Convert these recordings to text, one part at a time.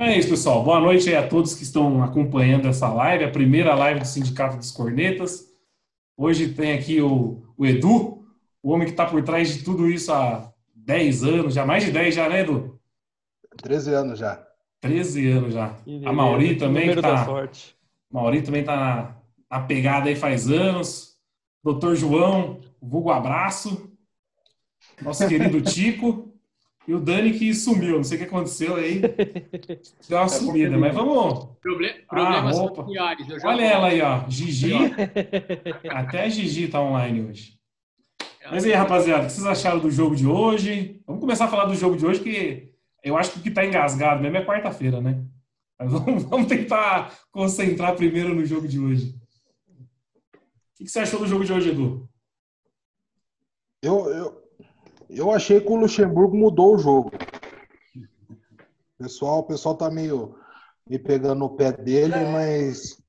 É isso, pessoal. Boa noite aí a todos que estão acompanhando essa live, a primeira live do Sindicato dos Cornetas. Hoje tem aqui o, o Edu, o homem que está por trás de tudo isso há 10 anos, já mais de 10 já, né, Edu? 13 anos já. 13 anos já. a Mauri também que tá. Mauri também tá na, na pegada aí faz anos. Doutor João, vulgo abraço. Nosso querido Tico. E o Dani que sumiu, não sei o que aconteceu aí. Deu uma é sumida, mas vamos. Proble problemas ah, familiares. Olha ela aí, ó. Gigi. Até Gigi tá online hoje. Mas aí, rapaziada, o que vocês acharam do jogo de hoje? Vamos começar a falar do jogo de hoje, que eu acho que o que tá engasgado mesmo é quarta-feira, né? Mas vamos, vamos, tentar concentrar primeiro no jogo de hoje. O que você achou do jogo de hoje, Edu? Eu, eu, eu achei que o Luxemburgo mudou o jogo. Pessoal, o pessoal tá meio me pegando no pé dele, mas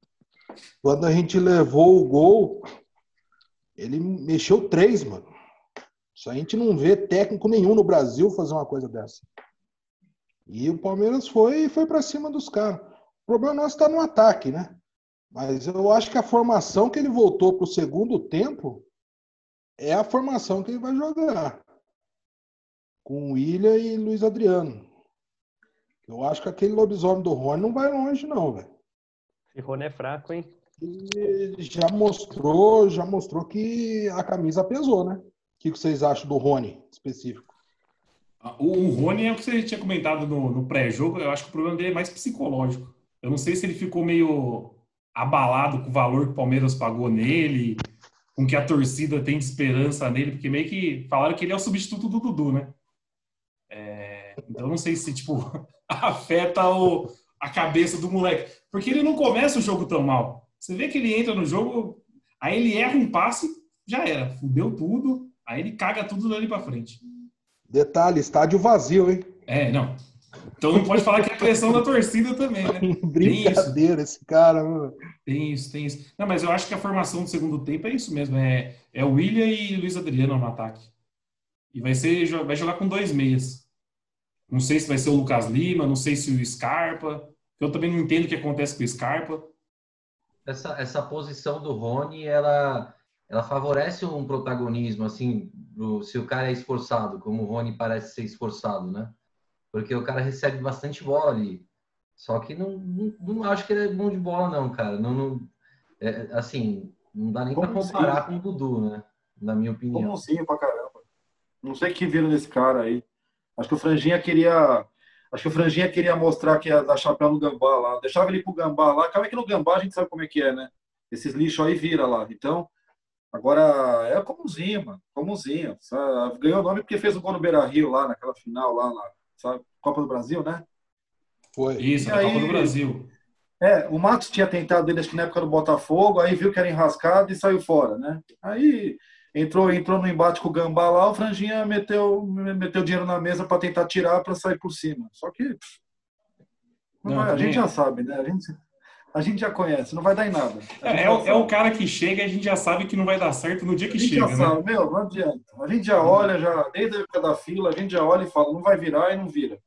quando a gente levou o gol, ele mexeu três, mano. Isso a gente não vê técnico nenhum no Brasil fazer uma coisa dessa. E o Palmeiras foi foi para cima dos caras. O problema nosso está no ataque, né? Mas eu acho que a formação que ele voltou para o segundo tempo é a formação que ele vai jogar com William e Luiz Adriano. Eu acho que aquele lobisomem do Rony não vai longe, não, velho. Esse Rony é fraco, hein? E já mostrou, já mostrou que a camisa pesou, né? O que vocês acham do Rony específico? O Rony é o que você tinha comentado no, no pré-jogo. Eu acho que o problema dele é mais psicológico. Eu não sei se ele ficou meio abalado com o valor que o Palmeiras pagou nele, com que a torcida tem de esperança nele, porque meio que falaram que ele é o substituto do Dudu, né? É, então não sei se tipo afeta o, a cabeça do moleque, porque ele não começa o jogo tão mal. Você vê que ele entra no jogo, aí ele erra um passe, já era, fudeu tudo, aí ele caga tudo dali para frente. Detalhe, estádio vazio, hein? É, não. Então não pode falar que é pressão da torcida também, né? Brincadeira esse cara, mano. Tem isso, tem isso. Não, mas eu acho que a formação do segundo tempo é isso mesmo. É, é o William e Luiz Adriano no ataque. E vai ser vai jogar com dois meias. Não sei se vai ser o Lucas Lima, não sei se o Scarpa. Eu também não entendo o que acontece com o Scarpa. Essa, essa posição do Rony, ela, ela favorece um protagonismo, assim, do, se o cara é esforçado, como o Rony parece ser esforçado, né? Porque o cara recebe bastante bola ali. Só que não, não, não acho que ele é bom de bola, não, cara. Não, não é, assim, não dá nem para comparar sim? com o Dudu, né? Na minha opinião. Bonzinho pra caramba. Não sei o que viram nesse cara aí. Acho que o Franjinha queria. Acho que o Franjinha queria mostrar que ia dar chapéu no gambá lá. Deixava ele pro gambá lá. Calma que no gambá a gente sabe como é que é, né? Esses lixos aí vira lá. Então, agora é comunzinho, mano. Comunzinho. Sabe? Ganhou o nome porque fez o gol no Beira Rio lá, naquela final lá, lá sabe? Copa do Brasil, né? Foi. Isso, a Copa do Brasil. É, o Matos tinha tentado ele, acho que na época do Botafogo, aí viu que era enrascado e saiu fora, né? Aí entrou entrou no embate com o Gambá lá, o Franjinha meteu, meteu dinheiro na mesa para tentar tirar para sair por cima. Só que não, não, a gente já sabe, né? A gente, a gente já conhece, não vai dar em nada. É, é, o, é, o, cara que chega e a gente já sabe que não vai dar certo no dia que chega. A gente chega, já né? sabe, meu, não adianta. A gente já olha, já, desde a época da fila, a gente já olha e fala, não vai virar e não vira.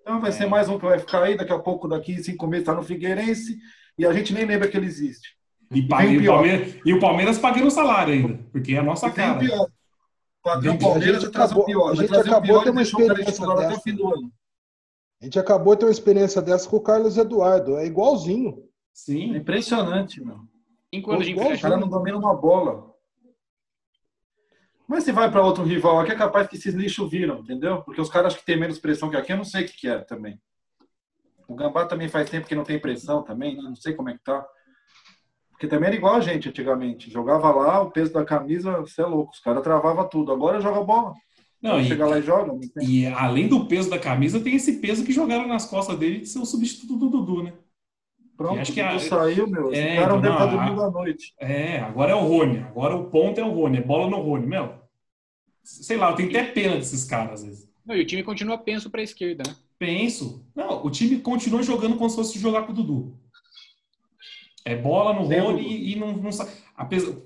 Então vai é. ser mais um que vai ficar aí, daqui a pouco, daqui cinco meses, está no Figueirense, e a gente nem lembra que ele existe. E, paga, e, o Palmeiras, e o Palmeiras pagando o salário ainda, porque é a nossa cara. Pior. O Palmeiras trazer o pior. A gente acabou de ter uma experiência dessa. A gente acabou de ter uma experiência dessa com o Carlos Eduardo. É igualzinho. Sim. É impressionante, meu. De O cara não domina uma bola. Mas se vai para outro rival aqui, é capaz que esses lixos viram, entendeu? Porque os caras que têm menos pressão que aqui, eu não sei o que, que é também. O Gambá também faz tempo que não tem pressão também, né? não sei como é que tá. Porque também era igual a gente antigamente. Jogava lá, o peso da camisa, você é louco. Os caras travavam tudo. Agora joga bola. Não, e, chega lá e joga. E além do peso da camisa, tem esse peso que jogaram nas costas dele de ser o substituto do Dudu, né? Pronto, acho que a, saiu, meu. É, cara não deve estar dormindo à noite. É, agora é o Rony. Agora o ponto é o Rony. É bola no Rony, meu. Sei lá, eu tenho até pena desses caras às vezes. Não, e o time continua penso para a esquerda, né? Penso. Não, o time continua jogando como se fosse jogar com o Dudu. É bola no Rony e, e não, não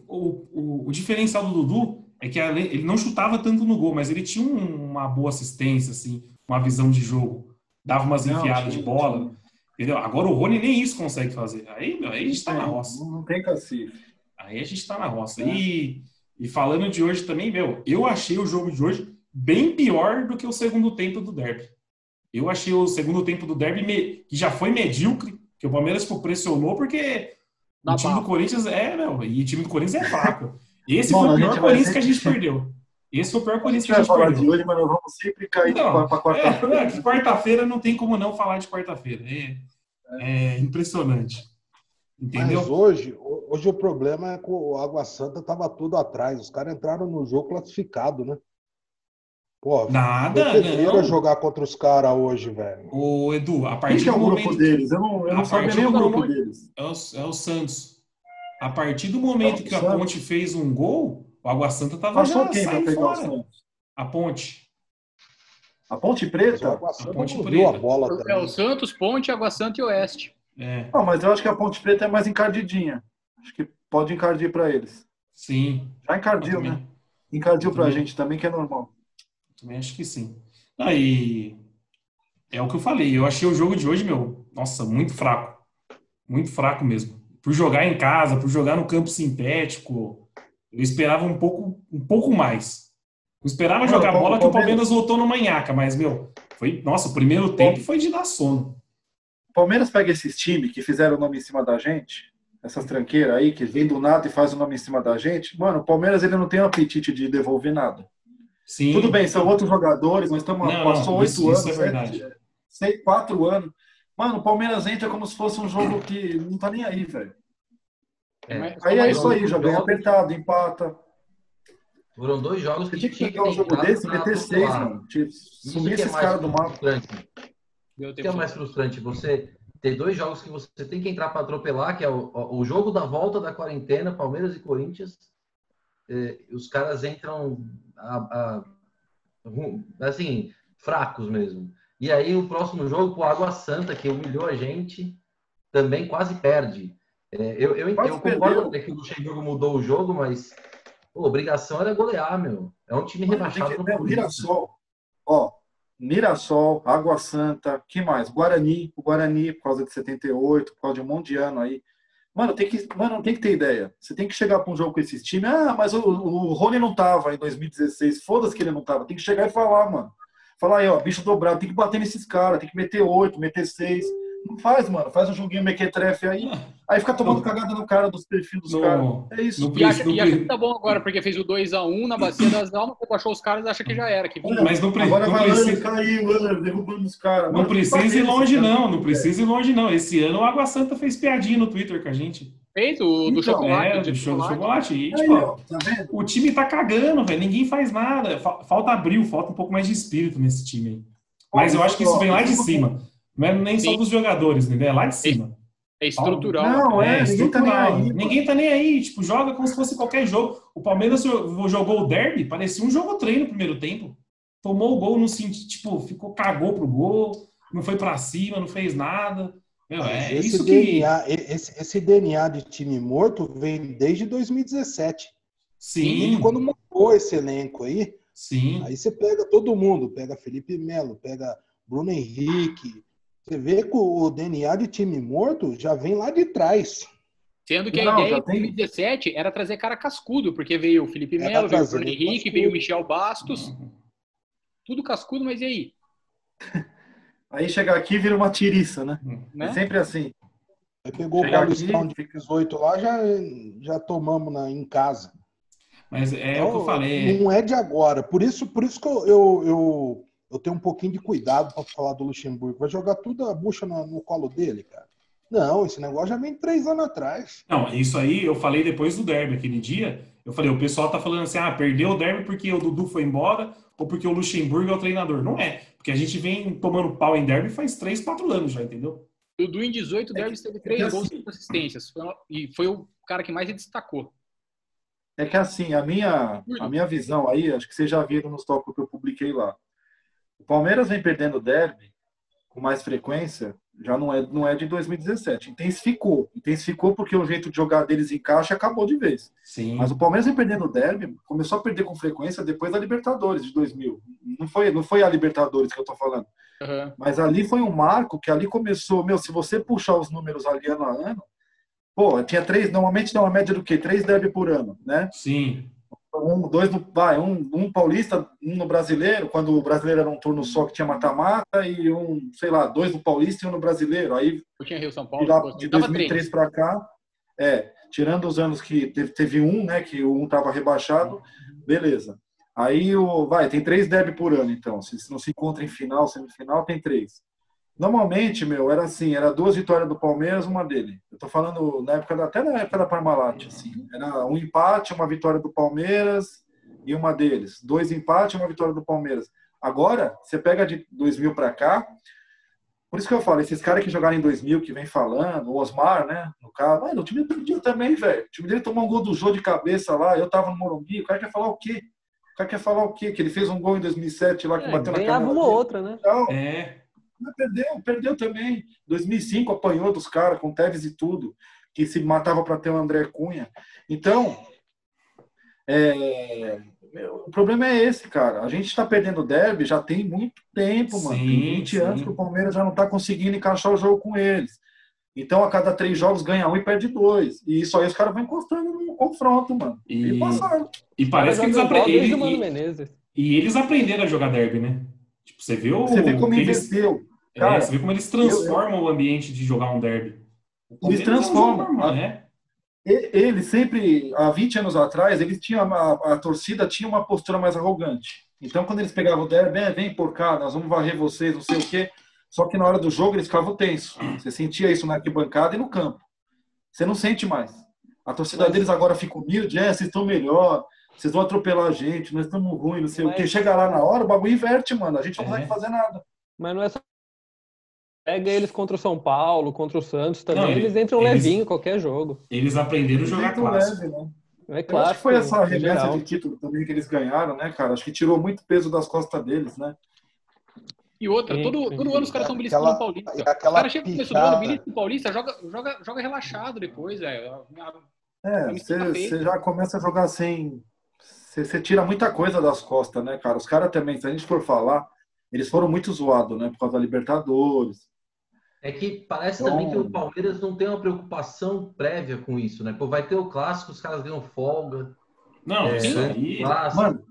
o, o, o, diferencial do Dudu é que ele não chutava tanto no gol, mas ele tinha um, uma boa assistência, assim, uma visão de jogo. dava umas Não, enfiadas de bola. tinha. Entendeu? Agora o Rony nem isso consegue fazer. Aí, meu, aí a gente tá na roça. Não, tem cacife. Aí a gente tá na roça. É. E, e falando de hoje também, meu, eu achei o jogo de hoje bem pior do que o segundo tempo do Derby. Eu achei o segundo tempo do Derby que já foi medíocre, que o Palmeiras tipo, pressionou porque Na o time do. Corinthians é, meu, e o time do Corinthians é fraco. Esse Bom, foi o pior Corinthians que a gente perdeu. Esse foi o pior Corinthians que a gente falar de perdeu. hoje, mas nós vamos sempre cair Não, para quarta-feira. É, quarta-feira não tem como não falar de quarta-feira. É, é impressionante. Entendeu? Mas hoje, hoje o problema é que o Água Santa tava tudo atrás. Os caras entraram no jogo classificado, né? Pô, Nada, não. jogar contra os caras hoje, velho. O Edu, a Quem partir é do o grupo momento deles? Eu não, eu A não sabia partir nem o do grupo momento- deles. é o, é o Santos. A partir do momento É que a Santos. Ponte fez um gol, o Água Santa tava Passou já quem para saindo fora. A Ponte. A Ponte Preta? Santa Ponte Preta. a bola É o Santos, Ponte, Água Santa e Oeste. É, Não, mas eu acho que a Ponte Preta é mais encardidinha. Acho que pode encardir para eles. sim. Já encardiu, né? Encardiu pra Também. gente também, que é normal. Também acho que sim. Aí é o que eu falei. Eu achei o jogo de hoje, meu, nossa, muito fraco. Muito fraco mesmo. Por jogar em casa, por jogar no campo sintético, eu esperava um pouco, um pouco mais. Eu esperava Não, jogar bola que o Palmeiras- Palmeiras voltou no manhaca, mas, meu, foi, nossa, o primeiro tempo foi de dar sono. O Palmeiras pega esses times que fizeram o nome em cima da gente, essas tranqueiras aí, que vem do nada e faz o nome em cima da gente. Mano, o Palmeiras ele não tem o apetite de devolver nada. Sim. Tudo bem, são outros jogadores, nós estamos Não, passou oito anos, isso é sete, verdade. seis, quatro anos. Mano, o Palmeiras entra como se fosse um jogo que não tá nem aí, velho. É. Mas- Aí é mas- isso aí, já ganha apertado, empata. Foram dois jogos Você que tinha que pegar um jogo desse e meter seis, mano. Tipo, Isso sumir é esses mais caras do mapa. O que é mais frustrante? Você ter dois jogos que você tem que entrar para atropelar, que é o, o jogo da volta da quarentena, Palmeiras e Corinthians. É, os caras entram a- a- assim, fracos mesmo. E aí o próximo jogo, o Água Santa, que humilhou a gente, também quase perde. É, eu, eu, eu concordo até que o Luxemburgo mudou o jogo, mas pô, a obrigação era golear, meu. É um time rebaixado né, Corinthians. Mirassol. Ó, Mirassol, Água Santa, que mais? Guarani, o Guarani, por causa de 78, por causa de um monte de ano aí. Mano, tem que, mano, tem que ter ideia. Você tem que chegar para um jogo com esses times. Ah, mas o, o Rony não tava em 2016. Foda-se que ele não tava. Tem que chegar e falar, mano. Falar aí, ó, bicho dobrado. Tem que bater nesses caras. Tem que meter oito, meter seis. Não faz, mano. Faz um joguinho mequetrefe aí. Aí fica tomando cagada no cara dos perfis dos caras. É isso. no E acha, No e acha que tá bom agora, porque fez o 2x1 na bacia das almas, baixou os caras e acha que já era. Que Olha, Mas não, pre- Agora não vai lá, precisa. caiu, derrubando os caras. Não Mano, precisa ir longe, não. Não precisa ir longe, não. Esse ano o Água Santa fez piadinha no Twitter com a gente. fez o do Então, chocolate. É, o de do show do chocolate. chocolate. E, Aí, tipo, ó, tá vendo? o time tá cagando, velho. Ninguém faz nada. Fa- Falta abril, falta um pouco mais de espírito nesse time aí. Mas eu acho que isso vem lá de cima. Não é nem só Sim. dos jogadores, entendeu? É lá de cima. É estrutural. Não, é, ninguém tá nem estrutural. aí, mano. Ninguém tá nem aí. Tipo, joga como se fosse qualquer jogo. O Palmeiras jo- jogou o derby, parecia um jogo treino no primeiro tempo. Tomou o gol, não senti, tipo, ficou, cagou pro gol, não foi pra cima, não fez nada. Meu, é esse, isso que. DNA, e- esse, esse DNA de time morto vem desde 2017. Sim, Quando montou esse elenco aí, sim. aí você pega todo mundo, pega Felipe Melo, pega Bruno Henrique. Você vê que o DNA de time morto já vem lá de trás. Sendo que a Não, ideia já em tem- 2017 era trazer cara cascudo, porque veio o Felipe Melo, veio o Bruno cascudo. Henrique, veio o Michel Bastos. Tudo cascudo, mas e aí? Aí chegar aqui vira uma tiriça, né? Né? É sempre assim. Aí pegou o Paulistão aqui, de fica- 18 lá, já, já tomamos na, em casa. Mas é o que eu Então, falei. Não é de agora. Por isso, por isso que eu, eu, eu, eu tenho um pouquinho de cuidado para falar do Luxemburgo. Vai jogar tudo a bucha no, no colo dele, cara. Não, esse negócio já vem três anos atrás. Não, isso aí eu falei depois do derby aquele dia. Eu falei, o pessoal tá falando assim, ah, perdeu o derby porque o Dudu foi embora ou porque o Luxemburgo é o treinador. Não é, porque a gente vem tomando pau em derby faz três, quatro anos já, entendeu? Dudu em 18 É que- Derby teve é três que gols assim- e assistências. Foi uma- e foi o cara que mais se destacou. É que assim, a minha, a minha visão aí, acho que vocês já viram nos tópicos que eu publiquei lá. O Palmeiras vem perdendo o derby com mais frequência, já não é, não é de 2017. Intensificou. Intensificou porque o jeito de jogar deles encaixa e acabou de vez. Sim. Mas o Palmeiras vem perdendo o derby, começou a perder com frequência depois da Libertadores de 2000. Não foi, não foi a Libertadores que eu tô falando. Aham. Mas ali foi um marco que ali começou, meu, se você puxar os números ali ano a ano, pô, tinha três, normalmente tem uma média do quê? Três derby por ano, né? Sim. Um, dois no, vai, um, um paulista, um no brasileiro, quando o brasileiro era um turno só que tinha mata-mata, e um, sei lá, dois no paulista e um no brasileiro. Aí tinha Rio São de, Paulo. lá- depois. de Dava 2003 para cá, é, tirando os anos que teve, teve um, né, que o um estava rebaixado, beleza. Aí o vai, tem três derby por ano, então. Se não se encontra em final, semifinal, tem três. Normalmente, meu, era assim, era duas vitórias do Palmeiras, uma dele. Eu tô falando na época da, até na época da Parmalat, assim. Era um empate, uma vitória do Palmeiras e uma deles. Dois empates, uma vitória do Palmeiras. Agora, você pega de 2000 para cá, por isso que eu falo, esses caras que jogaram em 2000, que vem falando, o Osmar, né, no caso, mano, o time perdia também, velho. O time dele tomou um gol do Jô de cabeça lá, eu tava no Morumbi, o cara quer falar o quê? O cara quer falar o quê? Que ele fez um gol em 2007 lá, que É, bateu na ganhava canela uma ou dele. outra, né? Não, É. mas perdeu, perdeu também. 2005 apanhou dos caras com Tevez e tudo, que se matava para ter o André Cunha. Então, é, o problema é esse, cara. A gente está perdendo o derby já tem muito tempo, mano. Sim, tem 20 sim. anos que o Palmeiras já não está conseguindo encaixar o jogo com eles. Então, a cada três jogos ganha um e perde dois. E isso aí os caras vão encostando no confronto, mano. E, E- passaram. E parece que eles, Joga igual apre- desde ele- o Mano e, e eles aprenderam a jogar derby, né? Tipo, você vê o. Você vê como eles, inverteu. é, Cara, você vê como eles transformam o ambiente de jogar um derby. Eles é um transformam. normal, né? Ele sempre, há 20 anos atrás, eles tinham a, a torcida tinha uma postura mais arrogante. Então, quando eles pegavam o derby, é, vem por cá, nós vamos varrer vocês, não sei o quê. Só que na hora do jogo eles ficavam tensos. Você sentia isso na arquibancada e no campo. Você não sente mais. A torcida deles agora fica humilde, é, vocês estão melhor, vocês vão atropelar a gente, nós estamos ruins, não sei o Mas- quê. Chega lá na hora, o bagulho inverte, mano. A gente não É. consegue fazer nada. Mas não é só. Pega eles contra o São Paulo, contra o Santos também. Não, eles entram eles- levinho em qualquer jogo. Eles aprenderam a jogar clássico. leve, né? É Eu acho claro. que foi essa remessa geral. de título também que eles ganharam, né, cara? Acho que tirou muito peso das costas deles, né? E outra, Sim, todo, sim. todo ano os caras estão beliscando Aquela- o Paulista. O cara chega no começo do ano, belisca o Paulista, joga, joga, joga relaxado depois, velho. É, você já começa a jogar sem. Você você tira muita coisa das costas, né, cara? Os caras também, se a gente for falar, eles foram muito zoados, né? Por causa da Libertadores. É que parece Então- também que o Palmeiras não tem uma preocupação prévia com isso, né? Pô, vai ter o clássico, os caras ganham folga. Não, É, isso né? aí. Clássico, Mano,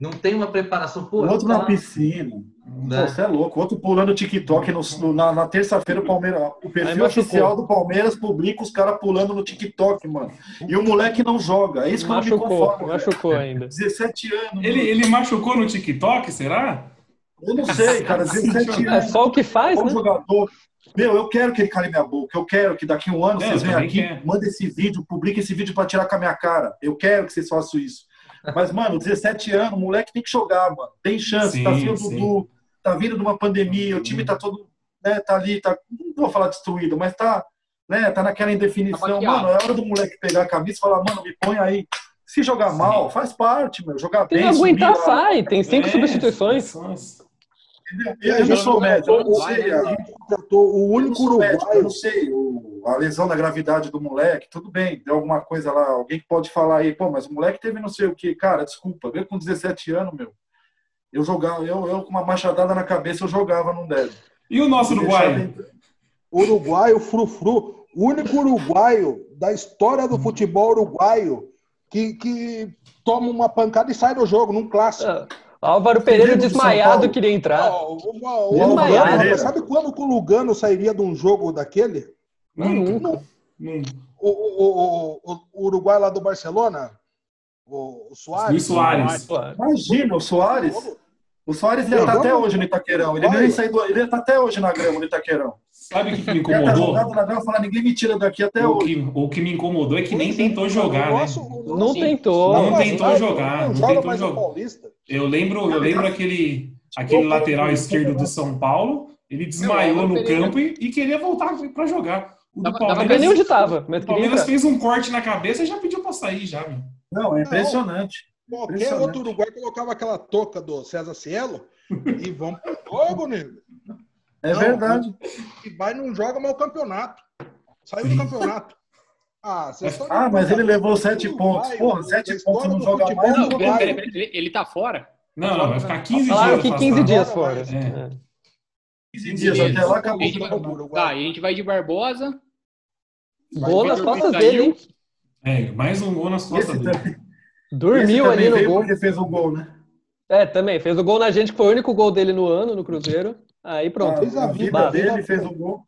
não tem uma preparação. Pô, outro tá na lá- piscina. Né? Você é louco. O outro pulando TikTok no, no- na, na terça-feira, o Palmeiras. O perfil machucou. oficial do Palmeiras publica os caras pulando no TikTok, mano. E o moleque não joga. É isso que eu não me Machucou, conformo. machucou ainda. 17 anos. Ele, mano. ele machucou no TikTok, será? Eu não sei, cara. 17 É anos. só o que faz, Como né? jogador. Meu, eu quero que ele cale minha boca. Eu quero que daqui a um ano É, vocês eu venham aqui, quero. mandem esse vídeo, publiquem esse vídeo pra tirar com a minha cara. Eu quero que vocês façam isso. Mas, mano, 17 anos, o moleque tem que jogar, mano. Tem chance. Sim, tá sem o sim. Dudu, tá vindo de uma pandemia, o time tá todo, né, tá ali, tá, não vou falar destruído, mas tá, né, tá naquela indefinição. Tá mano, é hora do moleque pegar a camisa e falar, mano, me põe aí. Se jogar Sim. mal, faz parte, meu. Jogar Se bem, aguentar, subir sai. Tem cinco É, substituições. substituições. Eu, eu não sou médico, eu não sei. A a- gente contratou o único médico, eu uruguaio. não sei o- a lesão da gravidade do moleque, tudo bem, deu alguma coisa lá, alguém que pode falar aí, pô, mas o moleque teve não sei o que, cara, desculpa, veio com 17 anos, meu. Eu jogava, eu, eu com uma machadada na cabeça, eu jogava num deve. E o nosso uruguaio? Uruguaio, frufru. O único uruguaio da história do futebol uruguaio que, que toma uma pancada e sai do jogo, num clássico. Ah, Álvaro Pereira desmaiado Paulo? queria entrar. Ó, o- o- Lugano, sabe quando o Lugano sairia de um jogo daquele? Nunca. O, o, o- o Uruguai lá do Barcelona? O, o Soares? Soares. Imagina, o Soares, o Soares ia estar até hoje no Itaquerão, ele nem saiu, ele ia estar até hoje na grama no Itaquerão. Sabe o que, que me incomodou? na grama falar, ninguém me tira daqui até O hoje. que, o que me incomodou é que nem tentou jogar, né? Não nosso- tentou. Não Não, tentou não, jogar, não não tentou jogar. Eu lembro, eu lembro aquele, aquele lateral esquerdo do São Paulo, ele desmaiou no Pereira. campo e, e queria voltar para jogar. O do Não Palmeiras, sei nem onde tava, o Palmeiras fez um corte na cabeça e já pediu para sair já, meu. Não, é impressionante. Qualquer Impressionante. outro Uruguai colocava aquela touca do César Cielo e vamos pro jogo, nego. É Não, verdade. E vai não joga mais o campeonato. Saiu do campeonato. Ah, Ah, mas ele levou sete pontos. Porra, da sete pontos não joga futebol mais. Não, não peraí, vai. peraí, peraí, ele, ele tá fora? Não, não, vai ficar 15 Falaram dias que 15 afastado. dias fora. É. É. 15 dias até lá, acabou. A gente vai- Tá, e a gente vai de Barbosa. Gol nas Vai- costas vai- dele, hein? É, mais um gol nas Esse costas dele. também, Dormiu ali no gol. porque fez o gol, né? É, também. Fez o gol na gente, que foi o único gol dele no ano, no Cruzeiro. Aí pronto. Fez a vida dele, fez o gol.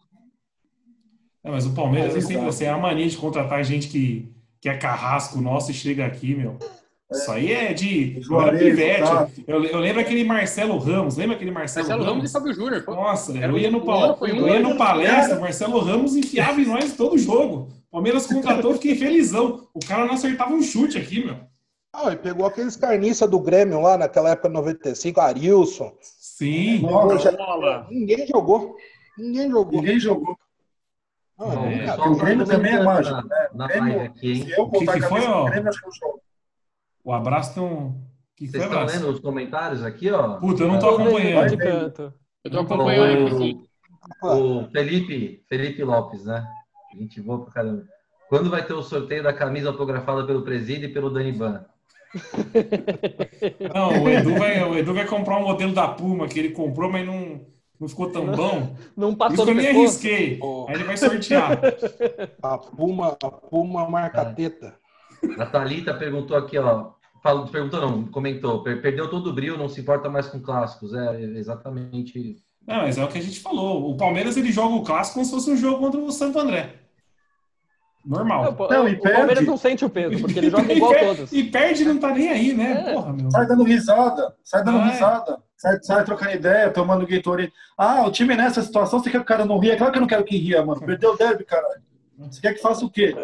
É, mas o Palmeiras é É, sempre exato. assim, é a mania de contratar gente que, que é carrasco nosso e chega aqui, meu. Isso aí é de. Era Juarez, pivete. tá. Eu, eu lembro aquele Marcelo Ramos. Lembra aquele Marcelo, Marcelo Ramos e Ramos? Fábio Júnior. Nossa, Era eu ia no, um um eu ia no palestra, o Marcelo Ramos enfiava em nós todo jogo. Palmeiras contratou, fiquei felizão. O cara não acertava um chute aqui, meu. Ah, ele pegou aqueles carniça do Grêmio lá naquela época 95, Arilson. Sim. Nossa, Bola. Ninguém jogou. Ninguém jogou. ninguém jogou. Não, é É, o Grêmio tá também é mágico, na- Na Grêmio- aqui, hein? Se eu O que que foi, ó? do Grêmio, acho que eu jogo. O abraço tem um. que Vocês estão abraço? lendo os comentários aqui, ó? Puta, eu não tô É, acompanhando. Eu tô acompanhando aqui, sim. O Felipe, Felipe Lopes, né? Gente boa pra caramba. Quando vai ter o sorteio da camisa autografada pelo Presídio e pelo Daniban? Não, o Edu, vai, o Edu vai comprar um modelo da Puma que ele comprou, mas não, não ficou tão bom. Não Isso passou que eu nem pescoço. arrisquei. Ô. Aí ele vai sortear. A Puma, a Puma marca É. teta. A Thalita perguntou aqui, ó. Falou, perguntou não, comentou. per- Perdeu todo o brilho, não se importa mais com clássicos. É exatamente. Não, mas é o que a gente falou. O Palmeiras ele joga o clássico como se fosse um jogo contra o Santo André. Normal. Não, Não, e o Palmeiras perde. não sente o peso, porque ele joga E igual a todos. E perde não tá nem aí, né? É. Porra, meu. Sai dando risada, sai dando Ah, é. risada, sai, sai trocando ideia, tomando Gatorade. Ah, o time nessa situação, você quer que o cara não ria? Claro que eu não quero que ria, mano. Perdeu o derby, caralho. Você quer que faça o quê?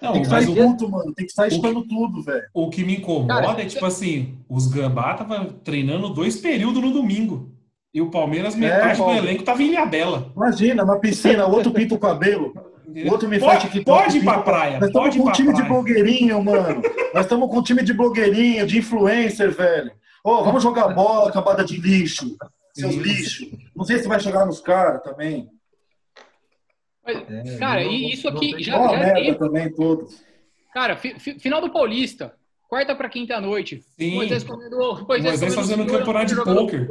Não, Tem que mas sair o, junto, mano. Tem que sair chutando tudo, velho. o que me incomoda Cara, é tipo assim: os Gambá tava treinando dois períodos no domingo. E o Palmeiras, metade do Paulo. elenco tava em Ilhabela. Imagina, na piscina, o outro pinta o cabelo. O outro me faz Pode, TikTok. pode ir pra praia. Nós estamos com um time de praia. blogueirinho, mano. Nós estamos com um time de blogueirinho, de influencer, velho. Ô, vamos jogar bola, acabada de lixo. Seus lixos. Não sei se vai chegar nos caras também. É, Cara, não- e isso aqui tem- já- já merda teve. também, todos. Cara, fi- fi- final do Paulista. Quarta pra quinta à noite. Sim. Moisés comendo. Moisés comendo fazendo campeonato de pôquer.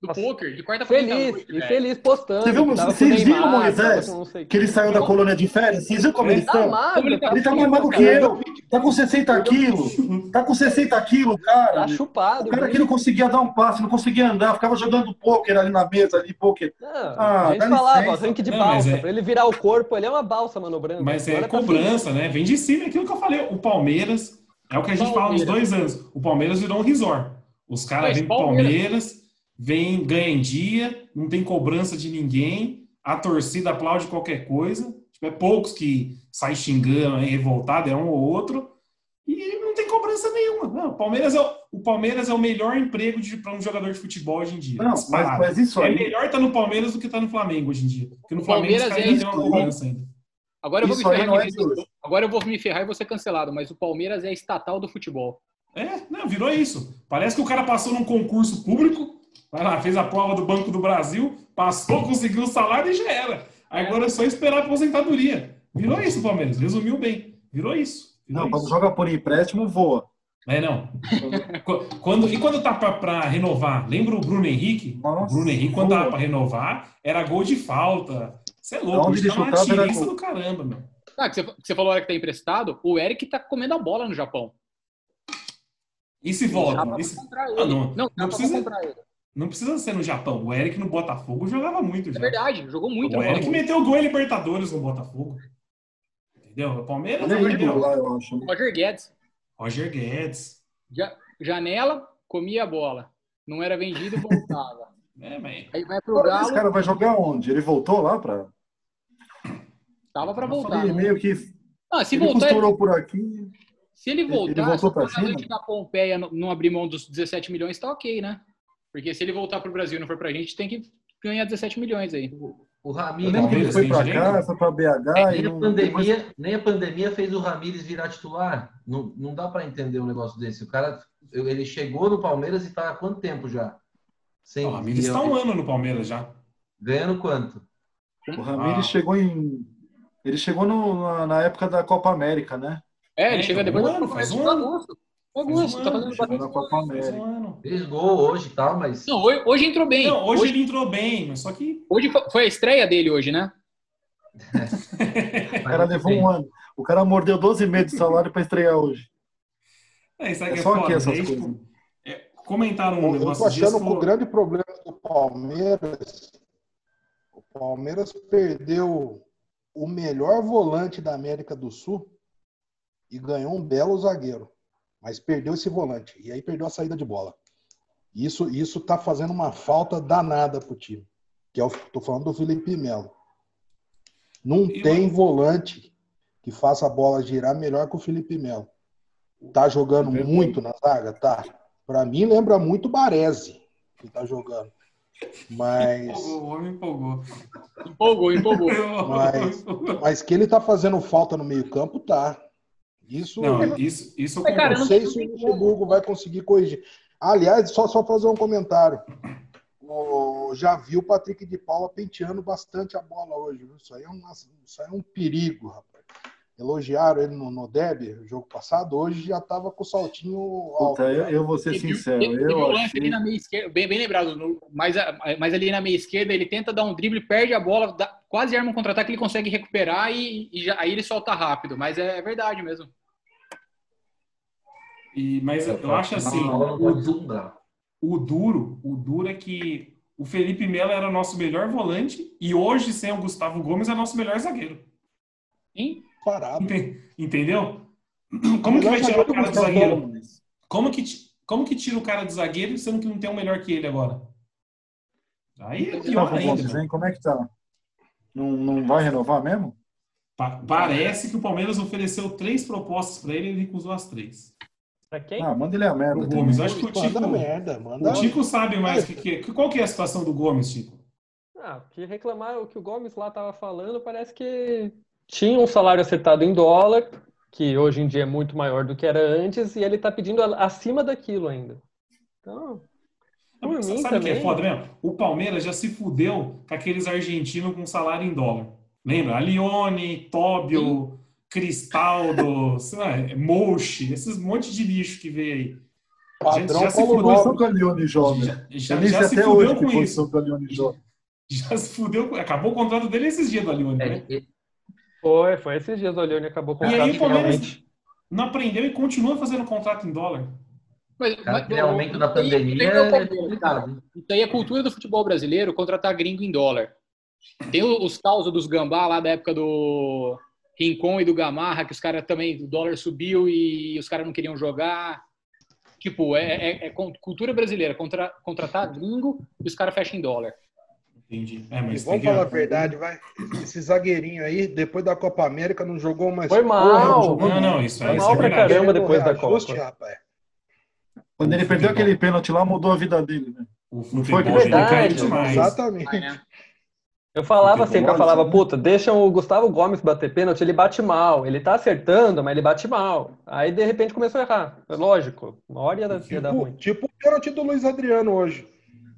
Do poker, de quarta pra quinta à Feliz, noite. e feliz postando. Você viu, vocês o viram, Neymar, Moisés, Que ele saiu da colônia de férias. Vocês viram como É. eles Tá magro, ele tá Ele tá mais magro que caramba. eu. Tá com 60 quilos. Tá com 60 quilos, cara. Tá chupado. O cara que não conseguia dar um passe, não conseguia andar, ficava jogando pôquer ali na mesa, ali, pôquer. Não, Ah, a gente dá falava, ranking de Não, balsa. é- Pra ele virar o corpo, ele é uma balsa manobrando. Mas é Agora tá cobrança, né? Vem de cima aquilo que eu falei. O Palmeiras, é o que a gente fala uns dois anos. O Palmeiras virou um resort. Os caras vêm pro Palmeiras- Palmeiras, vem, ganha em dia, não tem cobrança de ninguém, a torcida aplaude qualquer coisa. Tipo, é poucos que saem xingando, aí, revoltado, é um ou outro. E não tem cobrança nenhuma. Não, o, Palmeiras é o, o Palmeiras é o melhor emprego para um jogador de futebol hoje em dia. Não, mas, mas isso É aí. melhor estar no Palmeiras do que estar no Flamengo hoje em dia. Porque no Flamengo os Palmeiras caras é ainda têm uma cobrança ainda. Agora eu vou me Isso ferrar é. Agora eu vou me ferrar e vou ser cancelado, mas o Palmeiras é estatal do futebol. É, não, virou isso. Parece que o cara passou num concurso público, vai lá, fez a prova do Banco do Brasil, passou, conseguiu o salário e já era. Agora é só esperar a aposentadoria. Virou isso, Palmeiras. Resumiu bem. Virou isso. Virou Não, quando isso. joga por empréstimo, voa. É, não. Qu- Quando, e quando tá pra, pra renovar? Lembra o Bruno Henrique? Nossa, o Bruno Henrique, quando boa. tava pra renovar, era gol de falta. Você é louco, Onde isso ele tá uma chutava era tirista gol. do caramba, meu. Ah, que você, que você falou a hora que tá emprestado, o Eric tá comendo a bola no Japão. E se volta? Ah, não. Não, Não pra precisa- comprar ele. Não precisa ser no Japão. O Eric no Botafogo jogava muito É já. verdade, jogou muito. O Eric muito. meteu dois Libertadores no Botafogo. Entendeu? O Palmeiras Ele é entendeu? lá, eu acho. né? Roger Guedes. Roger Guedes. Ja- janela, comia a bola. Não era vendido, voltava. É, mas... Aí vai pro Agora, Esse Galo, cara vai jogar onde? Ele voltou lá pra. tava pra Eu voltar. falei, né? meio que. Ah, se ele voltar, costurou por aqui. se ele ele voltar, voltou se pra o jogador cima? que da Pompeia não- não abrir mão dos 17 milhões, tá ok, né? Porque se ele voltar pro Brasil e não for pra gente, tem que ganhar 17 milhões aí. O Ramires, que ele foi direito? cá, foi pra BH e nem, a não. pandemia, nem a pandemia fez o Ramires virar titular. Não, não dá para entender um negócio desse. O cara, ele chegou no Palmeiras e tá há quanto tempo já? Sem, O Ramires está um ano no Palmeiras já. Ganhando quanto? O Ramires Ah. chegou em. Ele chegou no- na, na época da Copa América, né? É, ele É, chega então, depois um ano, faz um Augusto, tá fazendo bastante. na Copa América. um. Fez gol hoje e tal, mas. Não, hoje, hoje entrou bem. Não, hoje, hoje, ele entrou bem, mas só que. hoje fo- foi a estreia dele hoje, né? O cara levou um ano. O cara mordeu 12 meses de salário pra estrear hoje. É, isso aí É que é só aqui essas Daí, coisas. tipo, é, comentaram um Eu negócio tô esses dias, achando que o grande problema do Palmeiras, o Palmeiras perdeu o melhor volante da América do Sul e ganhou um belo zagueiro, mas perdeu esse volante e aí perdeu a saída de bola. Isso isso tá fazendo uma falta danada pro time. Que é o tô falando do Felipe Melo. Não Eu- tem volante que faça a bola girar melhor que o Felipe Melo. Tá jogando muito na zaga, tá? Para mim lembra muito Baresi que tá jogando. Mas Empolgou, o homem empolgou. Empolgou, empolgou. Mas- mas que ele tá fazendo falta no meio-campo, tá. Isso Não, isso, isso eu Mas, cara, não concordo. sei se o Luxemburgo vai conseguir corrigir. Aliás, só, só fazer um comentário. O- já vi o Patrick de Paula penteando bastante a bola hoje. viu? Isso aí é, uma- isso aí é um perigo, rapaz. Elogiaram ele no, no Derby, o jogo passado. Hoje já tava com o saltinho alto. Puta, eu, eu vou ser Teve- sincero. Eu um achei... ali na meia esquerda, bem, bem lembrado, no- mas, mas ali na meia esquerda ele tenta dar um drible, perde a bola, dá- quase arma um contra-ataque, ele consegue recuperar e, e já- aí ele solta rápido. Mas é, verdade mesmo. E, mas eu, eu acho assim, A bola não o, du- o duro, o duro é que o Felipe Melo era o nosso melhor volante e hoje, sem o Gustavo Gomes, é nosso melhor zagueiro. Hein? Parado. Ente- Entendeu? Como que vai tirar o cara do zagueiro? Como que, como que tira o cara do zagueiro sendo que não tem um melhor que ele agora? Aí é Tá pior com ainda. Gomes, hein? Como é que tá? Não, não vai renovar mesmo? Pa- Parece que o Palmeiras ofereceu três propostas para ele e ele recusou as três. Pra quem? Ah, manda ele a merda. O também. Gomes, acho que o Tico, Manda merda, manda. o Tico sabe mais que, que, qual que é a situação do Gomes, Tico. Ah, que reclamaram o que o Gomes lá tava falando, parece que tinha um salário acertado em dólar, que hoje em dia é muito maior do que era antes, e ele tá pedindo acima daquilo ainda. Então, Não, Por Sabe mim sabe o que é também. foda mesmo? O Palmeiras já se fudeu com aqueles argentinos com salário em dólar. Lembra? Alione, Tóbio, Cristaldo, sei lá, Mouche, esses monte de lixo que veio aí. Padrão já se Paulo Nobre. a Leone joga. Já, já, já se até fudeu com isso. a Leone joga. Já se fudeu. com- Acabou o contrato dele esses dias do Alione, né? É, foi, foi esses dias o Leone acabou com o E aí contrato o Palmeiras não aprendeu e continua fazendo contrato em dólar. Mas, o cara mas- tem aumento aí- pandemia, isso aí é é. Isso aí é cultura do futebol brasileiro contratar gringo em dólar. Tem os causos dos gambá lá da época do Rincon e do Gamarra, que os caras também, o dólar subiu e os caras não queriam jogar. Tipo, é, é- é cultura brasileira, contra- contratar gringo e os caras fecham em dólar. Entendi. É, E mas vamos falar a verdade, vai. Esse zagueirinho aí, depois da Copa América, não jogou mais. Foi mal. porra, não jogou Não, não, isso aí Foi isso mal é pra caramba depois da Copa. rapaz. Quando ele perdeu aquele pênalti lá, mudou a vida dele. Né? O foi futebol que caiu demais. Exatamente. Vai, né? Eu falava sempre, eu falava, né? puta, deixam o Gustavo Gomes bater pênalti, ele bate mal. Ele tá acertando, mas ele bate mal. Aí, de repente, começou a errar. É lógico, uma hora ia, dar- ia dar Tipo, ruim. tipo o pênalti do Luiz Adriano hoje.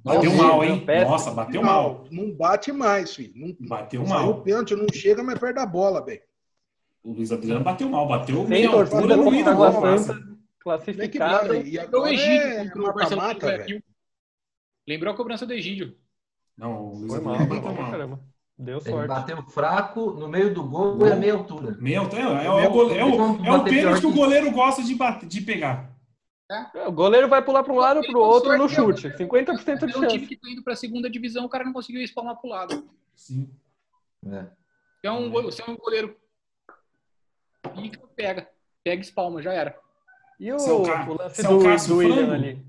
Bateu Nossa, mal, hein? péssimo. Nossa, bateu mal. Não bate mais, filho. Não, Bateu saiu o mal. pênalti, não chega, mas perde a bola, velho. O Luiz Adriano bateu mal. Bateu Sem meia torcida meio da Água. Santa, classificado. E Lembrou o agora Egídio é contra velho. Lembrou a cobrança do Egídio. Não, o Luiz Foi mal, bateu mal caramba. Deu Ele sorte. bateu fraco no meio do gol e a meia altura. Meia altura. É, é, o gole- é, o, é o pênalti que o goleiro gosta de, bater, de pegar. É, O goleiro vai pular para um lado e Ele para o outro no chute. 50% de É um time chance. que tá indo pra segunda divisão, o cara não conseguiu espalmar pro lado. Sim. É. Você é um, é um goleiro. Pica, pega. Pega e espalma, já era. E o, o Ca- o lance é o do, Cássio do William Frango? ali?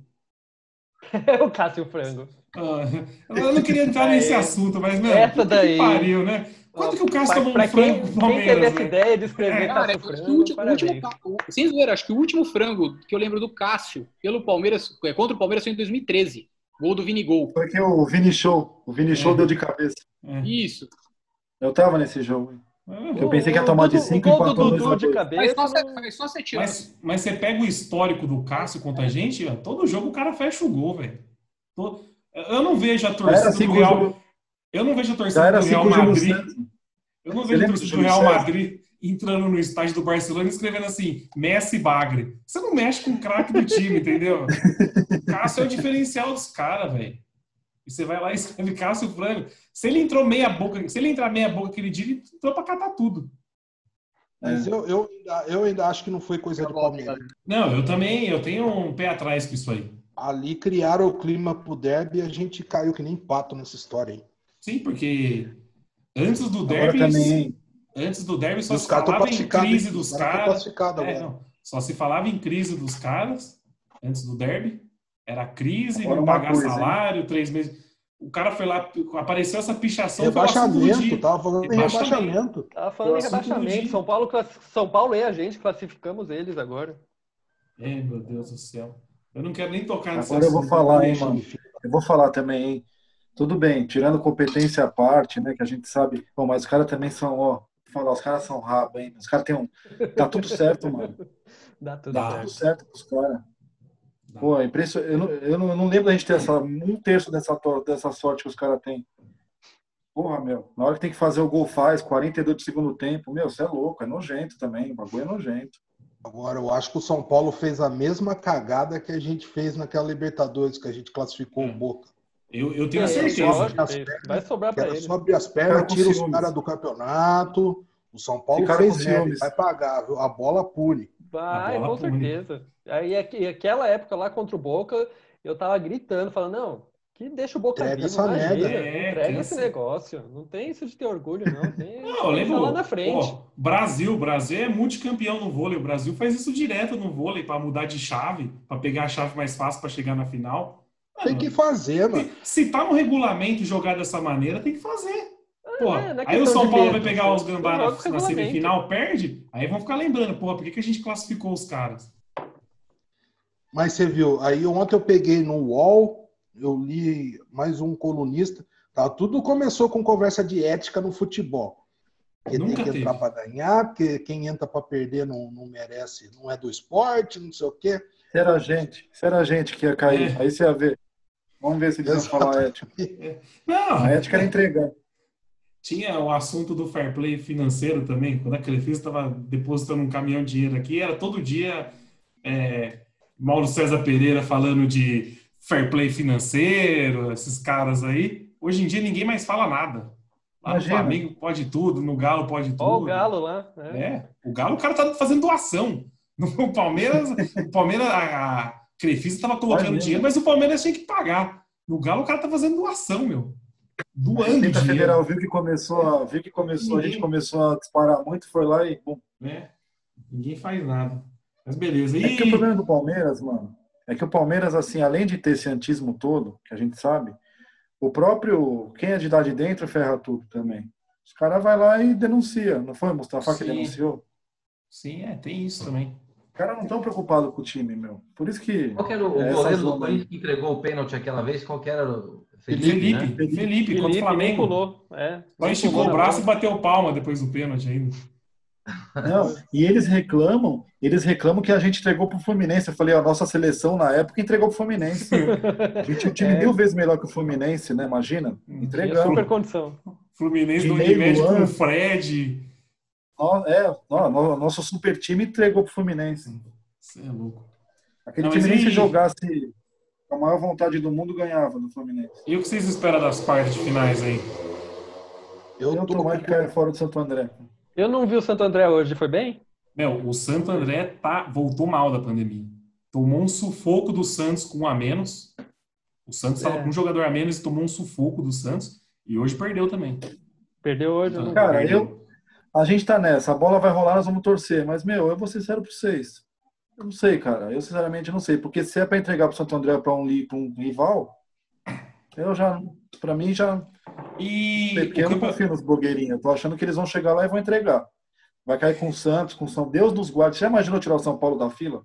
É o Cássio Frango. Ah, eu não queria entrar nesse Aí, assunto, mas, meu, essa puta que daí- pariu, né? Quando que o Cássio tomou um pra quem, frango pro quem teve Palmeiras, essa né? ideia de escrever Cara, que o Frango, último, o último, parabéns. o- sem zoeira, acho que o último frango que eu lembro do Cássio pelo Palmeiras, é, contra o Palmeiras foi em 2013. Gol do Vini Gol. Foi que o Vini Show. O Vini Show É. deu de cabeça. É. Isso. Eu tava nesse jogo. Ah, Eu pensei que ia tomar de O cinco gol e do empatou Dudu 2 a de 2. Faz cabeça. só sete anos. Mas, mas você pega o histórico do Cássio contra a gente, ó, todo jogo o cara fecha o gol, velho. Tô- Eu não vejo a torcida assim do Real. Eu não vejo a torcida do assim Real Madrid. Eu não vejo a do torcida do Real César? Madrid entrando no estádio do Barcelona e escrevendo assim, Messi Bagre. Você não mexe com o craque do time, entendeu? Cássio é o diferencial dos caras, velho. E você vai lá e escreve Cássio Franco. Se ele entrou meia boca, se ele entrar meia boca aquele dia, ele entrou pra catar tudo. Mas eu, eu, ainda- eu ainda acho que não foi coisa de Palmeiras. Não, eu também, eu tenho um pé atrás com isso aí. Ali criaram o clima pro derby e a gente caiu que nem pato nessa história aí. Sim, porque antes do Agora derby, também, antes do derby só se falava em crise hein? dos Os caras É, agora. não. Só se falava em crise dos caras antes do derby. Era crise, Agora não uma pagar coisa, hein? salário, três meses. O cara foi lá, apareceu essa pichação. Rebaixamento, tava falando em Rebaixamento. Tava falando em rebaixamento. São Paulo, São Paulo e a gente classificamos eles agora. É, meu Deus do céu. Eu não quero nem tocar nesse Agora eu vou falar, hein, mano. Eu vou falar também, hein? Tudo bem, tirando competência à parte, né? Que a gente sabe. Bom, mas os caras também são, ó. vou Falar, os caras são rabo, hein? Os caras têm um. Tá tudo certo, mano. Dá tudo Dá. Tá certo. tudo certo com os caras. Pô, é impressionante. Eu não, eu, não, eu não lembro da gente ter essa, um terço dessa, to- dessa sorte que os caras têm. Porra, meu. Na hora que tem que fazer o gol, faz, 42 de segundo tempo. Meu, você é louco, é nojento também. O bagulho é nojento. Agora, eu acho que o São Paulo fez a mesma cagada que a gente fez naquela Libertadores, que a gente classificou o Boca. Eu, eu tenho É, certeza. lógico, Vai sobrar era ele. abrir as pernas, com tira os caras do campeonato. O São Paulo Ficaram fez merda, vai pagar, viu? A bola pune. Vai, A bola com pune. certeza. Aí aqu- e aquela época lá contra o Boca, eu tava gritando, falando, não, que deixa o Boca Entrega essa merda. É, entrega esse negócio. Não tem isso de ter orgulho, não. Tem, Não, eu lembro. tá lá na frente. Pô, Brasil, Brasil é multicampeão no vôlei. O Brasil faz isso direto no vôlei para mudar de chave, para pegar a chave mais fácil para chegar na final. Tem que fazer, mano. Se tá no regulamento jogar dessa maneira, tem que fazer. Pô, é, não é aí o São Paulo medo, vai pegar os você gambá na, na semifinal, perde, aí vão ficar lembrando, porra, por que, que a gente classificou os caras? Mas você viu, aí ontem eu peguei no UOL, eu li mais um colunista, tá? tudo começou com conversa de ética no futebol. Que Nunca tem que teve. entrar para ganhar, porque quem entra para perder não, não merece, não é do esporte, não sei o quê. Se era a gente, se era a gente que ia cair, É. aí você ia ver. Vamos ver se eles vão falar ética. Não, A ética era entregar. tinha o assunto do fair play financeiro também, quando a Crefisa estava depositando um caminhão de dinheiro aqui, era todo dia é, Mauro César Pereira falando de fair play financeiro, esses caras aí. Hoje em dia ninguém mais fala nada. Lá Imagina. no Flamengo pode tudo, no Galo pode tudo. Ó o Galo lá. né? É, o Galo, o cara tá fazendo doação. No Palmeiras, o Palmeiras, a, a Crefisa tava colocando Imagina. dinheiro, mas o Palmeiras tinha que pagar. No Galo, o cara tá fazendo doação, meu. A Doando dinheiro. Federal viu que começou, a, viu que começou, a gente começou a disparar muito, foi lá e bum. né? Ninguém faz nada. Mas beleza. E É que o problema do Palmeiras, mano, é que o Palmeiras, assim, além de ter esse antismo todo, que a gente sabe, o próprio, quem é de idade dentro ferra tudo também. Os caras vai lá e denuncia, não foi, Mustafa, que Sim. denunciou? sim, é, tem isso também. Os caras não estão preocupados com o time, meu. Por isso que. Qual que era o, Essa goleiro do. Corinthians que entregou o pênalti aquela vez? Qual que era? O Felipe, Felipe, né? Felipe, Felipe. contra o Flamengo. pulou. É, Só esticou o braço e bola. bateu palma depois do pênalti ainda. Não, e eles reclamam, eles reclamam que a gente entregou pro Fluminense. Eu falei, a nossa seleção na época entregou pro Fluminense. A gente tinha um time É. mil vezes melhor que o Fluminense, né? Imagina. Entregamos. super condição. Fluminense do Unimed com ano. o Fred. Nó- É, ó, no- nosso super time entregou pro Fluminense. Você é louco. Aquele Não, time nem se jogasse com a maior vontade do mundo ganhava do Fluminense. E o que vocês esperam das de finais aí? Eu Eu tô tô mais que fora do Santo André. Eu não vi o Santo André hoje, foi bem? Meu, o Santo André tá, voltou mal da pandemia. Tomou um sufoco do Santos com um a menos. O Santos estava É. com um jogador a menos e tomou um sufoco do Santos. E hoje perdeu também. Perdeu hoje. não vi. Cara, Perdeu. eu- A gente tá nessa, a bola vai rolar, nós vamos torcer. Mas, meu, eu vou ser sincero pra vocês. Eu não sei, cara. Eu, sinceramente, não sei. Porque se é pra entregar pro Santo André pra um, li- pra um rival, eu já, pra mim, já. E Porque o eu não campe- confio nos blogueirinhos. Tô achando que eles vão chegar lá e vão entregar. Vai cair com o Santos, com o São Deus nos guarde. Você já imaginou tirar o São Paulo da fila?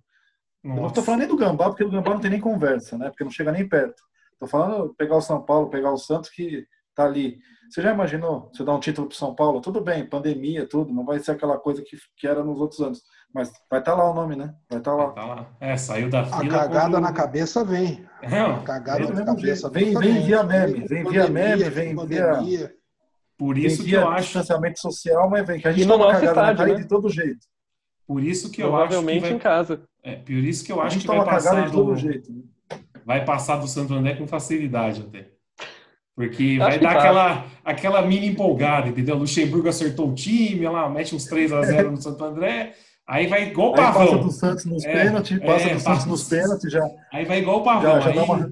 Eu não tô falando nem do Gambá, porque o Gambá não tem nem conversa, né? Porque não chega nem perto. Tô falando pegar o São Paulo, pegar o Santos que tá ali. Você já imaginou você dar um título pro São Paulo? Tudo bem, pandemia, tudo, não vai ser aquela coisa que, que era nos outros anos. Mas vai estar lá o nome, né? Vai estar lá. Tá lá. É, saiu da A fila. cagada contra o- na cabeça vem. Não, A cagada na mesmo cabeça. Vem- também. vem via meme, vem via meme, vem via-. Por isso que eu acho, distanciamento social, mas vem, que a gente toma cagada na estádio, cara né? de todo jeito. por isso que eu acho que Provavelmente vai, em casa. é, por isso que eu A acho que vai cagada passar de todo do, jeito. né? vai passar do Santo André com facilidade até. Porque Acho vai dar aquela, aquela mini empolgada, entendeu? O Luxemburgo acertou o time, lá, mete uns 3 a 0 no Santo André, aí vai igual o Aí passa Pavão. do Santos nos É, pênaltis, passa é, do Santos passa nos pênaltis, já, Aí vai igual o Pavão. já, já aí, dá uma.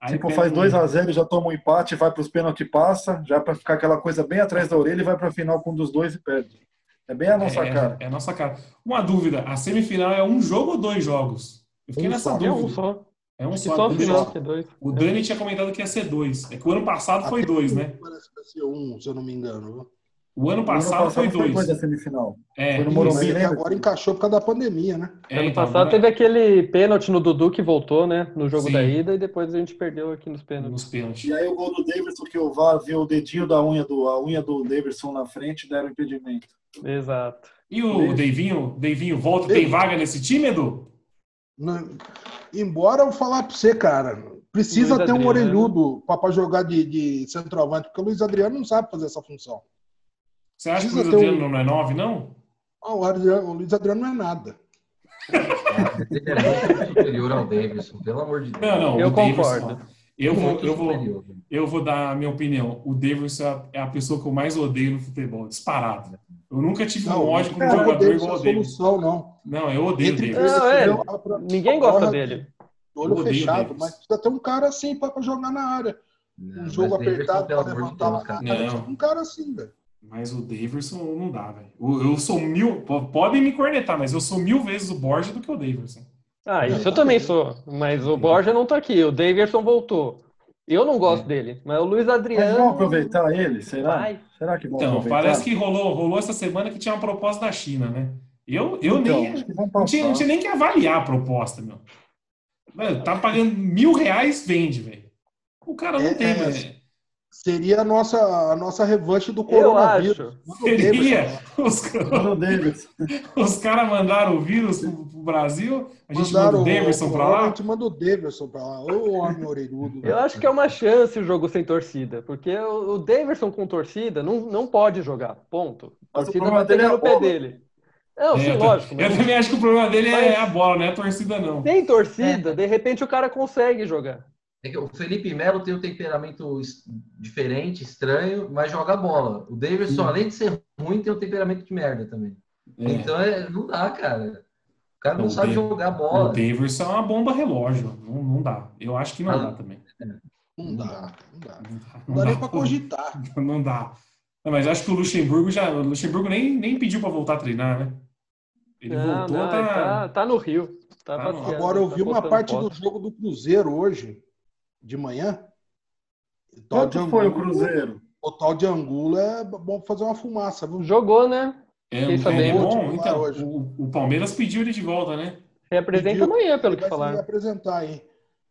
aí Tipo, faz um- 2x0 e já toma um empate, vai para os pênaltis e passa, já para ficar aquela coisa bem atrás da orelha e vai para a final com um dos dois e perde. É bem a nossa é, cara. É a nossa cara. Uma dúvida: a semifinal é um jogo ou dois jogos? Eu fiquei Um nessa só. É dúvida. um só. É um só. só final é dois. O Dani tinha comentado que ia ser dois. É que o ano passado foi dois, né? Parece que vai ser um, se eu não me engano. O ano O passado, foi dois. a semifinal. É, Foi no. Morumbi, é lembra? agora encaixou por causa da pandemia, né? É, ano então, passado agora- teve aquele pênalti no Dudu que voltou, né? No jogo Sim. da ida e depois a gente perdeu aqui nos pênaltis. nos pênaltis. E aí o gol do Davidson, que o VAR viu o dedinho da unha do, a unha do Davidson na frente, deram impedimento. Exato. E o. Deivinho, Deivinho volta, tem vaga nesse time, Edu? Não- Embora eu falar pra você, cara, precisa Luiz ter um Adriano. orelhudo pra, pra jogar de, de centroavante, porque o Luiz Adriano não sabe fazer essa função. Você acha que o Luiz um- Adriano não é nove, não? Ah, o, Adriano- o Luiz Adriano não é nada. Ele é muito superior ao Davidson, pelo amor de Deus. Não, não. Eu o Davidson, concordo. eu vou, eu vou, eu vou dar a minha opinião. O Davidson é a- é pessoa que eu mais odeio no futebol, disparado. Eu nunca tive um ódio com um não é o jogador igual a o Davidson. solução, não. Não, eu odeio o Entre Davidson. Não, é, Ninguém gosta dele. Olho Eu odeio o fechado, mas precisa ter um cara assim pra jogar na área. Não, Um jogo apertado de levantar Deus, cara. Não. Um cara assim, velho. Mas o Davidson não dá, velho. Eu, eu sou mil. po- Podem me cornetar, mas eu sou mil vezes o Borja do que o Davidson. Ah, isso eu também sou. Mas o Borja não tá aqui. O Davidson voltou. Eu não gosto dele. Mas o Luiz Mas Adriano. vão aproveitar ele? Será? Vai. Será que vão Então, aproveitar? parece que rolou, rolou essa semana que tinha uma proposta da China, né? Eu, eu Então, nem. Não tinha, não tinha nem que avaliar a proposta, meu. Mano, tá pagando mil reais, vende, velho. O cara não É, tem, é, velho. Seria a nossa, a nossa revanche do Eu coronavírus. acho. Seria. Davidson. Os, Manda o Davidson. os caras mandaram o vírus pro, pro Brasil, a gente Mandaram manda o Davidson pra A lá. gente manda o Davidson pra lá. Ô, homem orelhudo. Eu acho que é uma chance o jogo sem torcida. Porque o o Davidson com torcida não, não pode jogar. Ponto. A Mas o torcida problema vai dele é a no pé dele. Não, É, sim, eu, lógico. eu Mas também acho que o problema dele é Mas- a bola, não é a torcida, não. sem torcida, de repente o cara consegue jogar. É que o Felipe Melo tem um temperamento diferente, estranho, mas joga bola. O Davidson, além de ser ruim, tem um temperamento de merda também. É. Então é, não dá, cara. O cara não O sabe jogar O bola. Davidson é uma bomba relógio. Não, não dá. Eu acho que não Ah. dá também. Não dá, não dá. Não dá. Não dá nem pra cogitar. Não dá. Não, mas acho que o Luxemburgo já. O Luxemburgo nem, nem pediu pra voltar a treinar, né? Ele Não, voltou, não, tá. tá, tá no Rio. Tá Tá no- Agora eu tá vi uma parte do jogo do Cruzeiro hoje, de manhã. O tal de Quanto foi o Angulo- Cruzeiro? O tal de Angulo é bom fazer uma fumaça, viu? Jogou, né? É, Fiquei é bom. Então, Hoje. o, o Palmeiras pediu ele de volta, né? Reapresenta Pediu. amanhã, pelo que falaram. apresentar aí.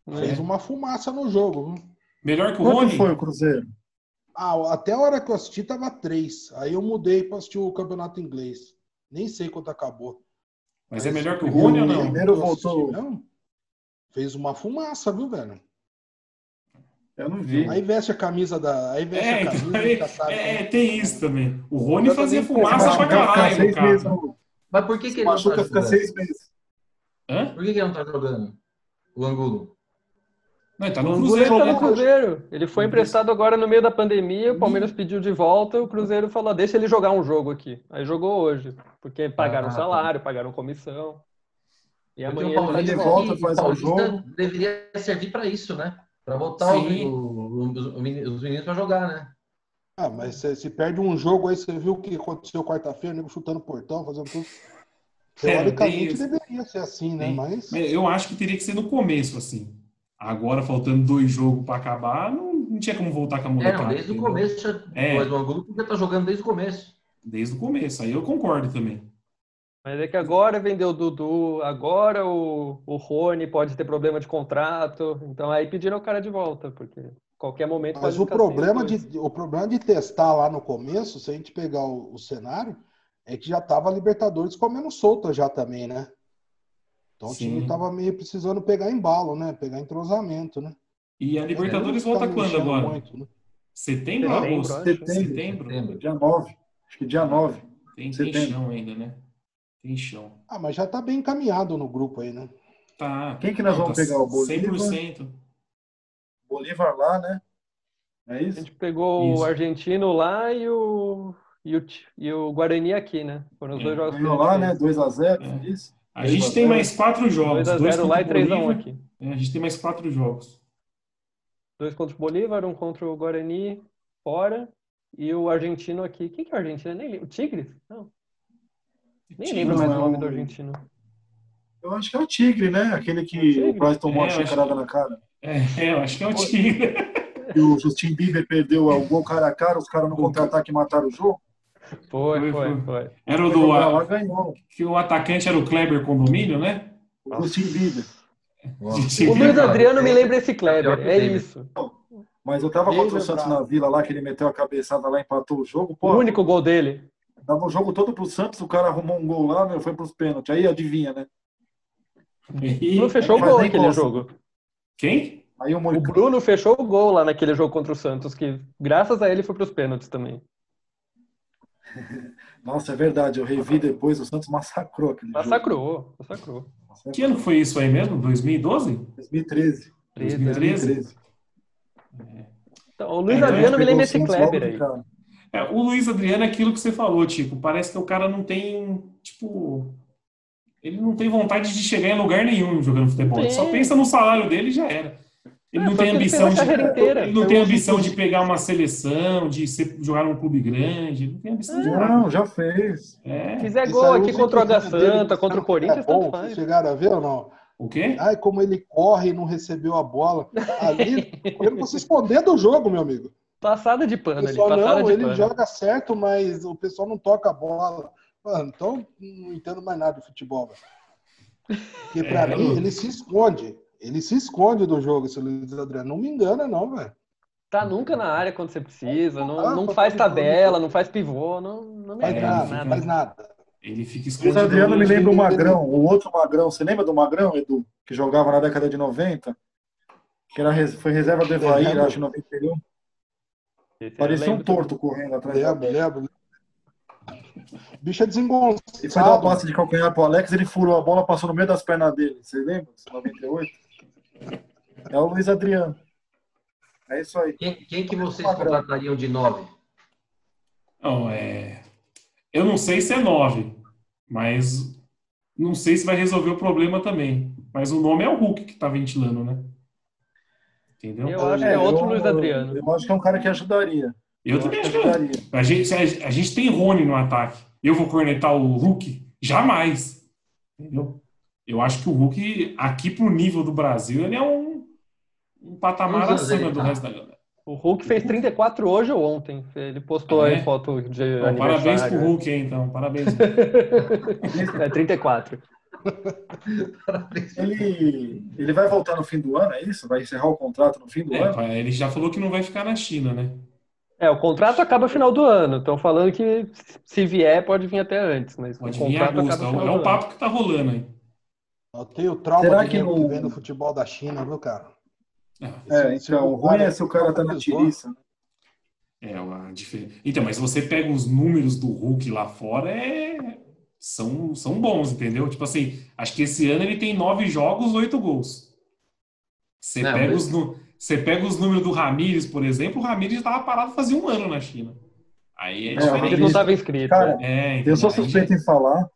É. Fez uma fumaça no jogo. viu? Melhor que o Quanto Rony? foi o Cruzeiro? Ah, até a hora que eu assisti tava três. Aí eu mudei pra assistir o campeonato inglês. Nem sei quanto acabou. Mas é melhor que o Rony ou não? Primeiro eu assisti voltou. mesmo, Fez uma fumaça, viu, velho? Eu não vi. Aí veste a camisa da. Aí veste É, a então, camisa é, sabe, é, né? tem isso também. O Rony Eu fazia fumaça pra caralho, seis meses cara. no- Mas por que, que ele não tá fica seis meses. Hã? Por que, que ele não tá jogando? O Angulo. Não, ele tá no Cruzeiro, tá né? no Cruzeiro. Ele foi No emprestado agora no meio da pandemia, o Palmeiras pediu de volta, o Cruzeiro falou, deixa ele jogar um jogo aqui. Aí jogou hoje, porque pagaram Ah, salário, pagaram comissão. E amanhã o ele tá de volta, faz o jogo. deveria servir para isso, né? Para botar os, os- os meninos para jogar, né? Ah, mas se, se perde um jogo aí, você viu o que aconteceu quarta-feira, nego chutando portão, fazendo tudo. É, Teoricamente isso. deveria ser assim, né? Tem. Mas. Eu acho que teria que ser no começo, assim. Agora, faltando dois jogos pra acabar, não, não tinha como voltar com a É, molecada. não, desde o começo. já- É. Mas o Angulo podia estar jogando desde o começo. Desde o começo. Aí eu concordo também. Mas é que agora vendeu o Dudu, agora o, o Rony pode ter problema de contrato, então aí pediram o cara de volta, porque qualquer momento Mas o problema, de, o problema de testar lá no começo, se a gente pegar o, o cenário, é que já tava a Libertadores comendo solta já também, né? Então o Sim. time tava meio precisando pegar embalo, né? Pegar entrosamento, né? E a Libertadores volta quando agora? muito, né? Setembro Setembro, agosto? acho. Setembro. Setembro. Dia 9. Acho que dia 9. Tem, tem Setembro. ainda, né? Tem chão. Ah, mas já tá bem encaminhado no grupo aí, né? Tá. Quem que nós vamos tá pegar? O Bolívar? 100%. Bolívar lá, né? É A isso? gente pegou Isso. o argentino lá e o, e o, e o Guarani aqui, né? Foram os É, dois jogos Ganhou a lá, né? fez. 2x0, É. isso? A 2 a gente tem 0. mais quatro jogos. 2x0 dois lá e contra o 3x1 Bolívar. aqui. É, a gente tem mais quatro jogos. Dois contra o Bolívar, um contra o Guarani fora e o argentino aqui. Quem que é o argentino? Nem. O Tigres? Não. Nem Tigre, lembro mais o é nome o- do argentino. Eu acho que é o Tigre, né? Aquele que Tigre? o Price tomou É, chacarada que- na cara. É, eu acho que é o Tigre. E o Justin Bieber perdeu o gol cara a cara, os caras no contra-ataque mataram o jogo. Foi, Foi, foi. Era o do. a- lá, ganhou. que o atacante era o Kleber Condomínio, né? O Justin Bieber. O Luiz Adriano me lembra esse Kleber. É isso. Mas eu tava contra o é Santos na Vila lá, que ele meteu a cabeçada lá, empatou o jogo. O Pô, único gol dele. Dava o jogo todo pro Santos, o cara arrumou um gol lá, meu, foi pros pênaltis. Aí adivinha, né? E- Bruno fechou o gol nem aquele gosta. jogo. Quem? Aí o. Bruno fechou o gol lá naquele jogo contra o Santos, que graças a ele foi pros pênaltis também. Nossa, é verdade, eu revi depois, o Santos massacrou aquele jogo. Massacrou, massacrou. Que ano foi isso aí mesmo? 2012? 2013. 2013? 2013. Então, o Luiz É, então Adriano me lembra esse Kleber aí. cara. É, o Luiz Adriano é aquilo que você falou, tipo, parece que o cara não tem, tipo, ele não tem vontade de chegar em lugar nenhum jogando futebol. Ele só Tem. pensa no salário dele e já era. Ele É, não tem ele fez ambição de ele não Eu tem ambição de pegar uma seleção, de ser, jogar num clube grande, ele não tem ambição de nada. Não, já fez. É. Fizer gol aqui contra o Água Santa, contra o é Corinthians, bom, tanto faz. chegaram a ver ou não? O quê? Ai, como ele corre e não recebeu a bola. Ali, correndo pra se esconder do jogo, meu amigo. Passada de pano ali, não, de ele pano. joga certo, mas o pessoal não toca a bola. Mano, então não entendo mais nada de futebol, velho. Porque pra É, mim, eu- ele se esconde. Ele se esconde do jogo, esse Luiz Adriano. Não me engana, não, velho. Tá nunca na área quando você precisa, não, Ah, não tá faz falando. tabela, não faz pivô, não, não me Faz É, nada, fica- faz nada. Ele fica Luiz escondido. Adriano me lembra o Magrão, o outro Magrão. Você lembra do Magrão, Edu? Que jogava na década de 90? Que era, foi reserva do Evair, acho, em 91. Esse Parecia um torto correndo atrás dele. Lembro, lembro. Bicho é desengonçado. E foi dar uma passe de calcanhar pro Alex, ele furou a bola, passou no meio das pernas dele. Você lembra? 98? É o Luiz Adriano. É isso aí. Quem, quem que vocês contratariam de nove? Não, é... Eu não sei se é nove, mas não sei se vai resolver o problema também. Mas o nome é o Hulk que tá ventilando, né? Entendeu? Eu acho que é outro eu- Luiz Adriano. Eu acho que é um cara que ajudaria. Eu Eu também acho que ajudaria. a gente, a, a gente tem Rony no ataque. Eu vou cornetar o Hulk? Jamais. Entendeu? Eu acho que o Hulk, aqui pro nível do Brasil, ele é um, um patamar anos acima do tá? resto da galera. O Hulk fez 34 hoje ou ontem. Ele postou Ah, aí é? foto de Bom, parabéns pro aniversário. Hulk aí, então. Parabéns. É 34. Ele, ele vai voltar no fim do ano, é isso? Vai encerrar o contrato no fim do É, ano? pá, ele já falou que não vai ficar na China, né? É, o contrato acaba no final do ano. Estão falando que se vier, pode vir até antes. Mas Pode o vir em agosto. É no o- final é o papo que tá rolando aí. Eu tenho trauma Será de que no- vendo futebol da China, viu, cara? É, então, o ruim é se o cara tá na tiriça. né? É, a diferença. Então, mas se você pega os números do Hulk lá fora, é... são, são bons, entendeu? Tipo assim, acho que esse ano ele tem nove jogos, oito gols. Você Não, pega, mas- os, você pega os números do Ramires, por exemplo, o Ramires estava parado fazia um ano na China. Aí é É, o Ele não estava inscrito. Cara? É, então, Eu sou aí suspeito em falar.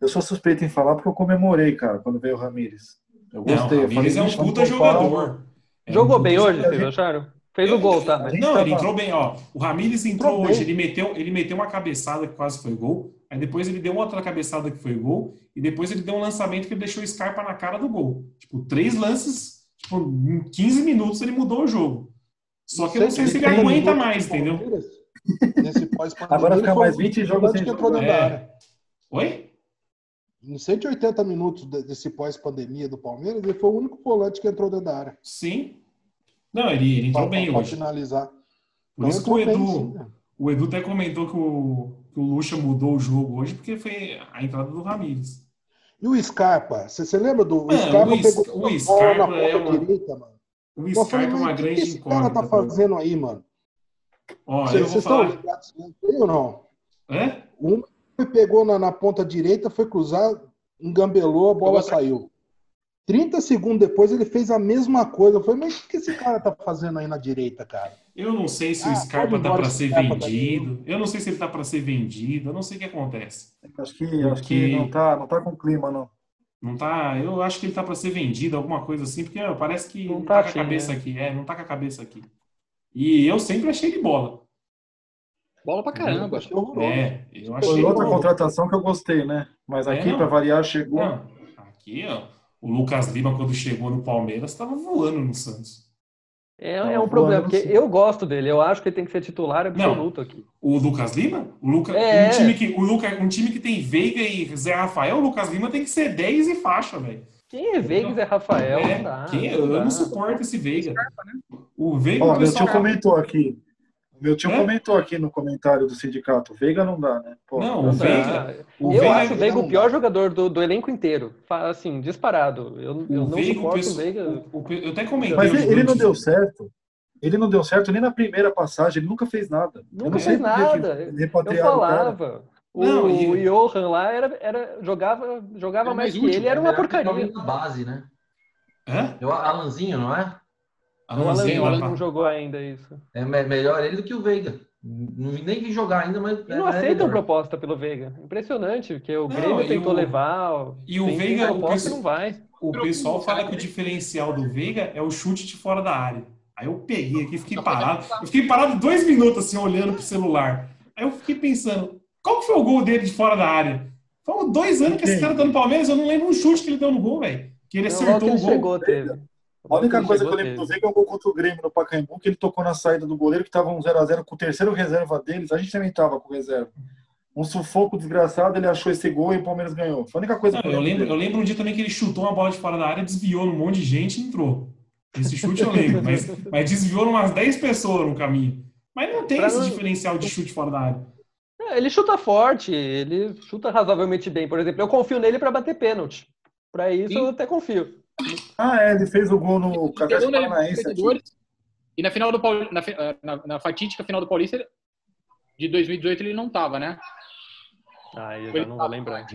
Eu sou suspeito em falar porque eu comemorei, cara, quando veio o Ramires. Eu Não, gostei. o eu Ramires é um "Ixi, puta vamos poupar". jogador. É Jogou bem hoje, vocês acharam? Fez o gol, tá? Não, ele tava- entrou bem, ó. O Ramires entrou Entrou hoje, bem. ele meteu, ele meteu uma cabeçada que quase foi gol. Aí depois ele deu outra cabeçada que foi gol. E depois ele deu um lançamento que ele deixou o Scarpa na cara do gol. Tipo, três lances, tipo, em 15 minutos ele mudou o jogo. Só que eu não sei se ele aguenta mais, de entendeu? Agora fica mais o 20 único jogos sem que entrou jogar. dentro da É. área. Oi? Em 180 minutos de- desse pós-pandemia do Palmeiras, ele foi o único volante que entrou dentro da área. Sim. Não, ele, ele entrou Pra- bem pra hoje. finalizar. Por isso que o entrou bem, Edu, sim, né? o Edu até comentou que o, que o Lucha mudou o jogo hoje porque foi a entrada do Ramires. E o Scarpa? Você, você lembra do Mano, Scarpa? o pegou o Scarpa na ponta é uma- direita, mano. O Scarpa falei, é uma o que grande esse cara incógnita. tá fazendo aí, mano? Ó, Vocês vou vocês estão falar. ligados nisso aí ou não? É? Um pegou na, na ponta direita, foi cruzar, engambelou, a bola saiu. 30 segundos depois ele fez a mesma coisa. Eu falei, mas o que esse cara tá fazendo aí na direita, cara? Eu não sei se o Ah, Scarpa tá para ser Scarpa tá vendido. Eu não sei se ele tá para ser vendido. Eu não sei o que acontece. Acho que, acho que Porque- não, tá, não tá com clima, não. Não tá. Eu acho que ele tá para ser vendido, alguma coisa assim, porque ó, parece que Não não tá tá, com a cabeça né? aqui. É, não tá com a cabeça aqui. E eu sempre achei ele bola. Bola pra caramba. Eu achei horroroso. É, eu Foi achei. outra bom. contratação que eu gostei, né? Mas É, aqui, não. para variar, chegou. Não, aqui, ó, o Lucas Lima, quando chegou no Palmeiras, estava voando no Santos. É, é um problema, porque eu gosto dele. Eu acho que ele tem que ser titular absoluto aqui. O Lucas Lima? O Luca, É. um, time que, o Luca, um time que tem Veiga e Zé Rafael, o Lucas Lima tem que ser 10 e faixa, velho. Quem é Veiga e Zé Rafael? É, não dá, quem- não eu não suporto esse Veiga. O Veiga, Ó, o pessoal comentou aqui. Meu tio É? comentou aqui no comentário do sindicato. Veiga não dá, né? Pô, Não, Não o dá. Veiga. O eu Veiga, acho o Veiga o pior dá. jogador do, do elenco inteiro. Assim, disparado. Eu, eu não Veiga, o suporto o pessoal- Veiga. o- o- eu até comentei. Mas ele, ele não deu certo. Ele não deu certo nem na primeira passagem. Ele nunca fez nada. Nunca fez nada. Eu falava. O, Não, e- o Johan lá era, era, jogava, jogava Era mais mais que útil, ele, era uma porcaria. da base, né? Hã? É o Alanzinho, não é? O não, Alan o não jogou ainda isso. É me- melhor ele do que o Veiga. Não vi- nem vi jogar ainda, mas. E não é aceitam melhor. proposta pelo Veiga. Impressionante, porque o Não, Grêmio tentou o- levar. e o Veiga, o proposta pessoal- e não vai. O pessoal fala que o diferencial do Veiga é o chute de fora da área. Aí eu peguei aqui, fiquei parado. Eu fiquei parado dois minutos assim, olhando pro celular. Aí eu fiquei pensando, qual que foi o gol dele de fora da área? Foram dois anos que esse cara tá no Palmeiras, eu não lembro um chute que ele deu no gol, velho. Que ele Não, acertou ele o gol. chegou, teve. A única coisa que eu lembro do chegou, Veiga é um gol contra o Grêmio no Pacaembu, que ele tocou na saída do goleiro, que tava um 0x0 com o terceiro reserva deles. A gente também tava com reserva. Um sufoco desgraçado, ele achou esse gol e o Palmeiras ganhou. Foi a única coisa Não, que eu, lembro, dele. eu lembro um dia também que ele chutou uma bola de fora da área, desviou num monte de gente e entrou. Esse chute eu lembro, mas, mas desviou umas 10 pessoas no caminho. Mas não tem Pra esse não- diferencial de chute fora da área. É, ele chuta forte, ele chuta razoavelmente bem. Por exemplo, eu confio nele para bater pênalti. Para isso Sim. eu até confio. Ah, é, ele fez o gol no na Paranaense. E na final do Pauli- na, eh, na, na fatídica final do Paulista de 2018 ele não tava, né? Ah, eu já não vou lembrar.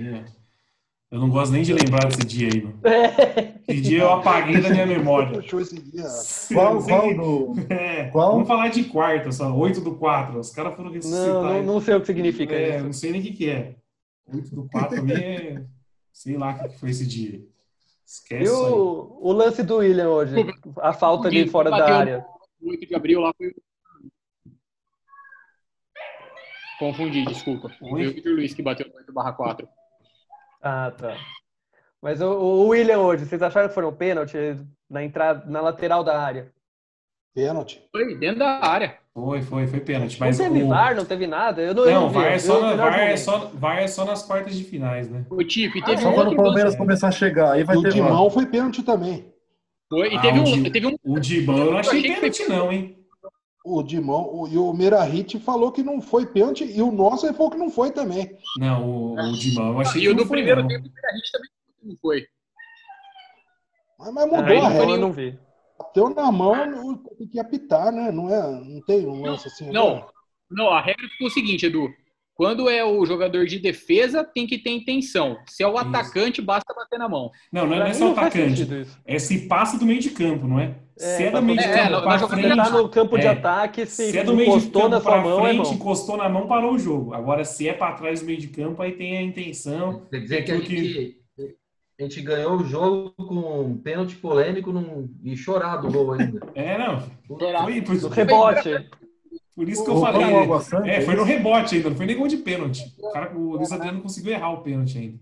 Eu não gosto nem de lembrar desse dia aí, mano. É, Esse dia eu apaguei da minha memória. Qual, qual do. É, Qual? Vamos falar de quarta, só. 8 do 4. Os caras foram ressuscitar. não, não, não sei o que significa é, isso. não sei nem o que, que é. 8 do 4 também é. Sei lá o que que foi esse dia. Esquece E o, o lance do William hoje? A falta de fora da área. O 8 de abril lá foi. Confundi, desculpa. Foi o Vitor Luiz que bateu no 8 barra 4. Ah, tá. Mas o, o William hoje, vocês acharam que foram pênalti na entrada, na lateral da área? Pênalti. Foi dentro da área. Foi, foi, foi pênalti. Mas não teve o... VAR, não teve nada? Eu não, Não, VAR, é vi só, o na, VAR, é só, VAR é só nas quartas de finais, né? O Tico. E teve Só um quando o Palmeiras lance. começar a chegar, aí vai E o ter VAR. Timão foi pênalti também. Foi, e Ah, teve o um, Di- teve um. O Dibão eu não achei achei que pênalti, não, hein? O Dimão o, e o Merahit falou que não foi pênalti e o nosso falou que não foi também. Não, o, o Dibão eu achei E que o não do primeiro tempo, a gente também não foi. Mas, mas mudou Aí a não, regra. eu não vi. Bateu na mão, tem que apitar, né? Não, é, não tem um lance assim. Não, não, a regra ficou o seguinte, Edu. Quando é o jogador de defesa, tem que ter intenção. Se é o Isso. atacante, basta bater na mão. Não, não é nem mim só não faz atacante. É se passa do meio de campo, não é? É, se é do meio de poder- campo é, Você frente, tá no campo de É. ataque, se, se é do meio de campo na sua pra mão, é frente, bom. encostou na mão, parou o jogo. Agora, se é pra trás do meio de campo, aí tem a intenção. Quer dizer que a que- gente, a gente ganhou o jogo com um pênalti polêmico num, e chorado o gol ainda. É, não. Foi por, No rebote. por isso que eu falei. É, foi no rebote ainda, não foi nem gol de pênalti. O, cara, o Luiz Adriano não conseguiu errar o pênalti ainda.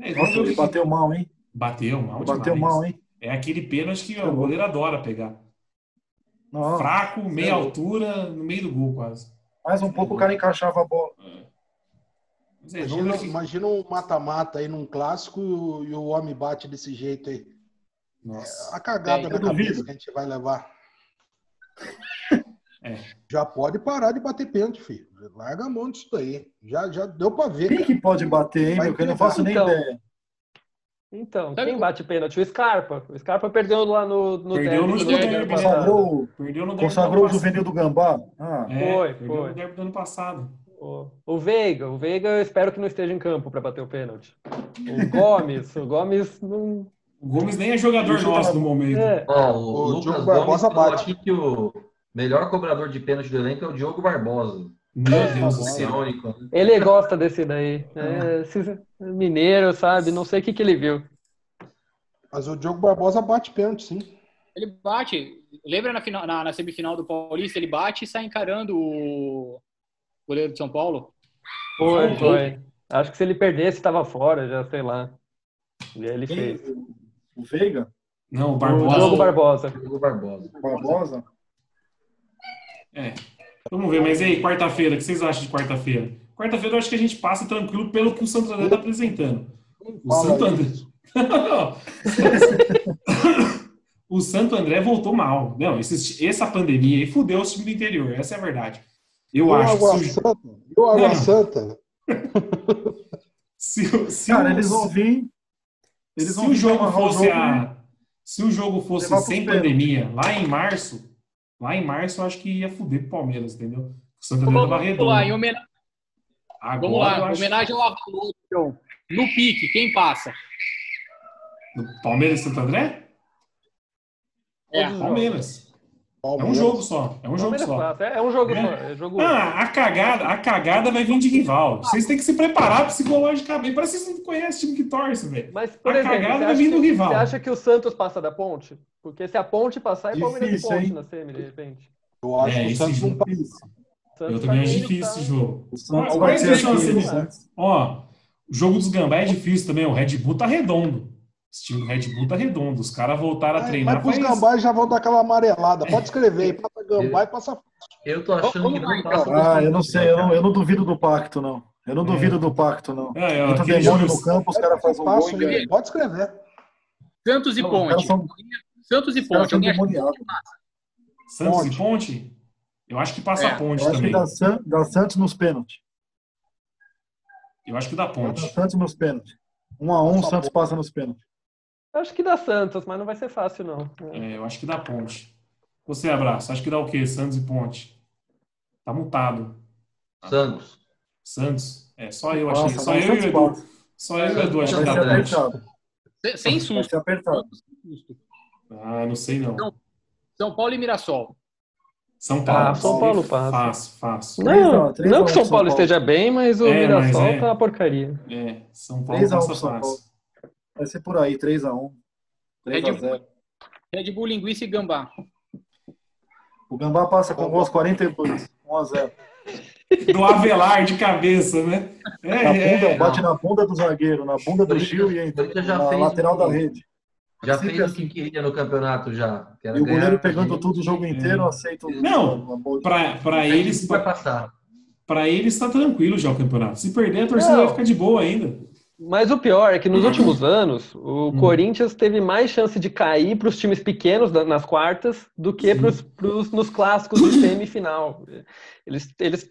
É, Nossa, ele bateu mal, hein? Bateu mal Bateu demais. mal, hein? É aquele pênalti que ó, o goleiro adora pegar. Não, Fraco, meia altura, no meio do gol quase. mais um pouco o cara encaixava a bola. É, Imagina, imagina um mata-mata aí num clássico e o, homem bate desse jeito aí. Nossa. A cagada É, na cabeça duvido. que a gente vai levar. É. Já pode parar de bater pênalti, filho. Larga a mão disso daí. Já, já deu pra ver. Quem cara. que pode bater, hein, Vai meu? Que eu não faço nem então. ideia. Então, Sabe quem bate pênalti? O Scarpa. O Scarpa perdeu lá no, no Perdeu no derby ano derby, né? passado. Consagrou, Perdeu no derby consagrou o juvenil do Gambá. Ah. É, Foi, perdeu foi. no derby do ano passado. O, o Veiga, o Veiga eu espero que não esteja em campo para bater o pênalti. O Gomes, o Gomes não. O Gomes nem é jogador nosso no momento. É, Ó, o, O Lucas Diogo Gomes Barbosa falou bate. aqui que o melhor cobrador de pênalti do elenco é o Diogo Barbosa. Meu Deus do Barbosa. céu. Né? ele gosta desse daí. É, esse mineiro, sabe? Não sei o que, que ele viu. Mas o Diogo Barbosa bate pênalti, sim. Ele bate. Lembra na, final, na, na semifinal do Paulista? Ele bate e sai encarando o goleiro de São Paulo? Foi, Foi. Acho que se ele perdesse, estava fora, já sei lá. E aí ele quem? fez. O Veiga? Não, o O Barbosa. Diogo Barbosa. Diogo Barbosa. Barbosa? É. Vamos ver, mas e aí, quarta-feira, o que vocês acham de quarta-feira? Quarta-feira eu acho que a gente passa tranquilo pelo que o Santo André está apresentando. O Santo. André. o Santo André voltou mal. Não, esse- essa pandemia aí fudeu o time do interior, essa é a verdade. Eu acho Água que se, o- Santa? E o Água Não. Santa? se, o- se Cara, o- eles vão vir. Eles se vão o jogo fosse jogo a, se o jogo fosse sem pênalti. pandemia, lá em março, lá em março eu acho que ia fuder pro Palmeiras, entendeu? O Santo André tava Vamos lá, em homena- Agora vamos lá, eu em acho homenagem ao Avalon, então. No pique, quem passa? No Palmeiras e Santo André? É, os Palmeiras. É um jogo só. É um jogo só. É, é um jogo É. só. É jogo Ah, a cagada, a cagada vai vir de rival. Vocês têm que se preparar psicologicamente. Parece que vocês não conhecem o time que torce, velho. Mas, por A exemplo, cagada vai vir do rival. você acha que o Santos passa da ponte? Porque se a ponte passar, é Palmeiras Difícil, ponte hein? na semi, de repente. Eu acho É, que o Santos não jogo- passa. Eu também tá acho difícil tá- esse jogo. O Santos Olha vai ser aqui, Santos. Ó, o jogo dos Gambá é difícil também. O Red Bull tá redondo. Esse time Red Bull tá redondo. Os caras voltaram a Mas, treinar. mas faz- gambás já vão dar aquela amarelada. Pode escrever aí. Passa gambá e passa. Eu tô achando Vamos que não então. passa do Ah, eu não sei, eu não, eu não duvido do pacto, não. Eu não É. duvido do pacto, não. É, é, Entra demônio no campo, os caras fazem um gol Passa, e. Pode escrever. Santos e Não, os Ponte. são- Santos e Os Ponte. Alguém acha que demoniados. Santos Ponte. e Ponte? Eu acho que passa É, a Ponte Eu acho que também. dá, San- dá Santos nos pênaltis. Eu acho que dá Dá Ponte. Santos nos pênaltis. Um a um, Santos passa nos pênaltis. Acho que dá Santos, mas não vai ser fácil, não. É, eu acho que dá Ponte. Você, Abraço, acho que dá o quê? Santos e Ponte. Tá mutado. Santos. Santos. É, só eu achei. Nossa, só eu e o Edu. Só eu e o Edu Vai que dá Ponte. apertado. Sem- Sem susto. apertado. Ah, não sei não. Não. São Paulo e Mirassol. São Paulo. Ah, São Paulo passa. Fácil, fácil. Não, três não a que São São Paulo Paulo. esteja bem, mas o É, mas Mirassol é. tá uma porcaria. É, São Paulo 3 a 1 passa São Paulo. fácil. Vai ser por aí, 3x1. 3x0. Red Bull, Linguiça e Gambá. O Gambá passa com gols 42. 1x0. Do Avelar de cabeça, né? É, Na bunda, é. bate na bunda do zagueiro, na bunda do Gil e entra na lateral um- da rede. Já Sempre fez o assim. que queria no campeonato já. E o goleiro pegando gente. tudo o jogo inteiro, aceita o- Não, uma boa- Pra, pra A gente eles, vai passar. pra eles tá tranquilo já o campeonato. Se perder, a torcida Não. vai ficar de boa ainda. Mas o pior é que nos últimos anos, o Hum. Corinthians teve mais chance de cair para os times pequenos nas quartas do que pros, pros- nos clássicos de semifinal. Eles, eles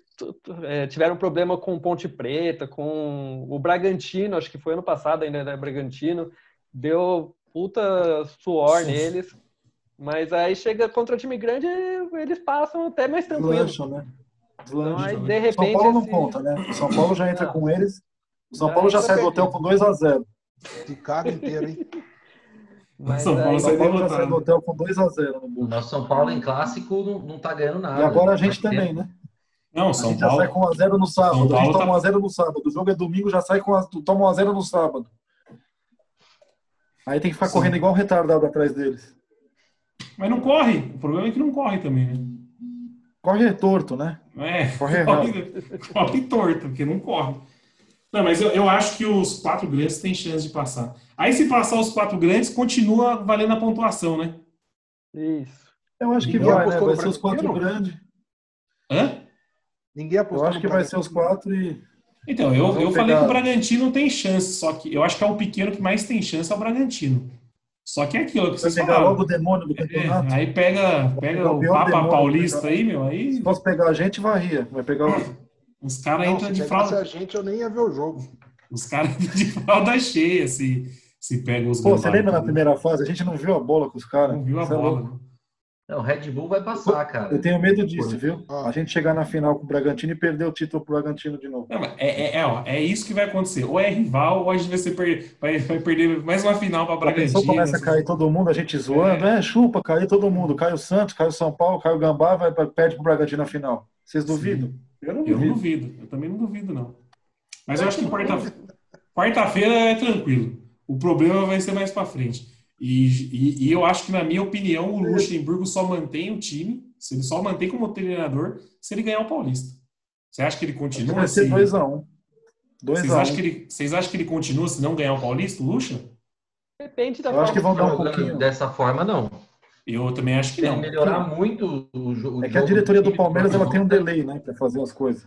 é, tiveram problema com Ponte Preta, com o Bragantino, acho que foi ano passado ainda, né? Bragantino, deu puta suor Sim. neles. Mas aí chega contra time grande, eles passam até mais tranquilo. Deslancham, né? Então Deslancham. aí, de São repente, Paulo não esse- conta, né? São Paulo já entra Não. com eles. O São Paulo já entra sai do hotel com 2x0. Se caga inteiro, hein? mas São Paulo aí- São Paulo já derrotado. sai do hotel com 2x0 no O bolso. nosso São Paulo em clássico não, não tá ganhando nada. E agora a gente Vai ter- também, né? Não, A São gente já sai Paulo. com 1x0 no sábado. A Paulo gente tá- toma 1x0 no sábado. O jogo é domingo, já sai com a... toma 1x0 no sábado. Aí tem que ficar Sim. correndo igual um retardado atrás deles. Mas não corre. O problema é que não corre também, né? Corre torto, né? É, Corre corre, corre torto, porque não corre. Não, mas eu, eu acho que os quatro grandes têm chance de passar. Aí, se passar os quatro grandes, continua valendo a pontuação, né? Isso. Eu acho que Ninguém vai, né? Vai ser os quatro grandes. Hã? Ninguém Eu apostou acho no que vai ser os quatro e. Então, eu, eu falei pegar- que o Bragantino tem chance, só que eu acho que é o pequeno que mais tem chance é o Bragantino. Só que é aquilo que Vai vocês pegar falaram. logo o demônio do É, campeonato. aí pega, pega o o Papa demônio Paulista aí, meu, aí Se fosse pegar a gente, varria. Vai pegar o. os caras entram se de fralda, a gente, eu nem ia ver o jogo. os caras entram de fralda cheia, assim. se pega os Pô, você lembra na primeira fase? A gente não viu a bola com os caras. Não viu a Você é bola, louco. né? Não, o Red Bull vai passar, cara. Eu tenho medo disso, viu? Ah. A gente chegar na final com o Bragantino e perder o título pro Bragantino de novo. Não, é, é, é, ó, é isso que vai acontecer. Ou é rival, ou a gente vai, ser per- vai, vai perder mais uma final para A Bragantino. pessoa começa a cair todo mundo, a gente zoando, é, chupa, caiu todo mundo. Caiu o Santos, caiu o São Paulo, caiu o Gambá, vai, perde pro Bragantino na final. Vocês duvidam? Eu não Eu não duvido. duvido, eu também não duvido, não. Mas eu acho que quarta- quarta-feira é tranquilo. O problema vai ser mais para frente. E, e, e eu acho que, na minha opinião, o Luxemburgo só mantém o time, se ele só mantém como treinador, se ele ganhar o Paulista. Você acha que ele continua vai ser se. 2x1. Vocês 2x1. acham, que ele, vocês acham que ele continua se não ganhar o Paulista, o Luxa? Depende da Eu acho que forma vão dar um pouquinho. Dessa forma, não. Eu também acho que ele não. melhorar muito o jogo. É que a diretoria do Palmeiras ela tem um delay, né, pra fazer as coisas.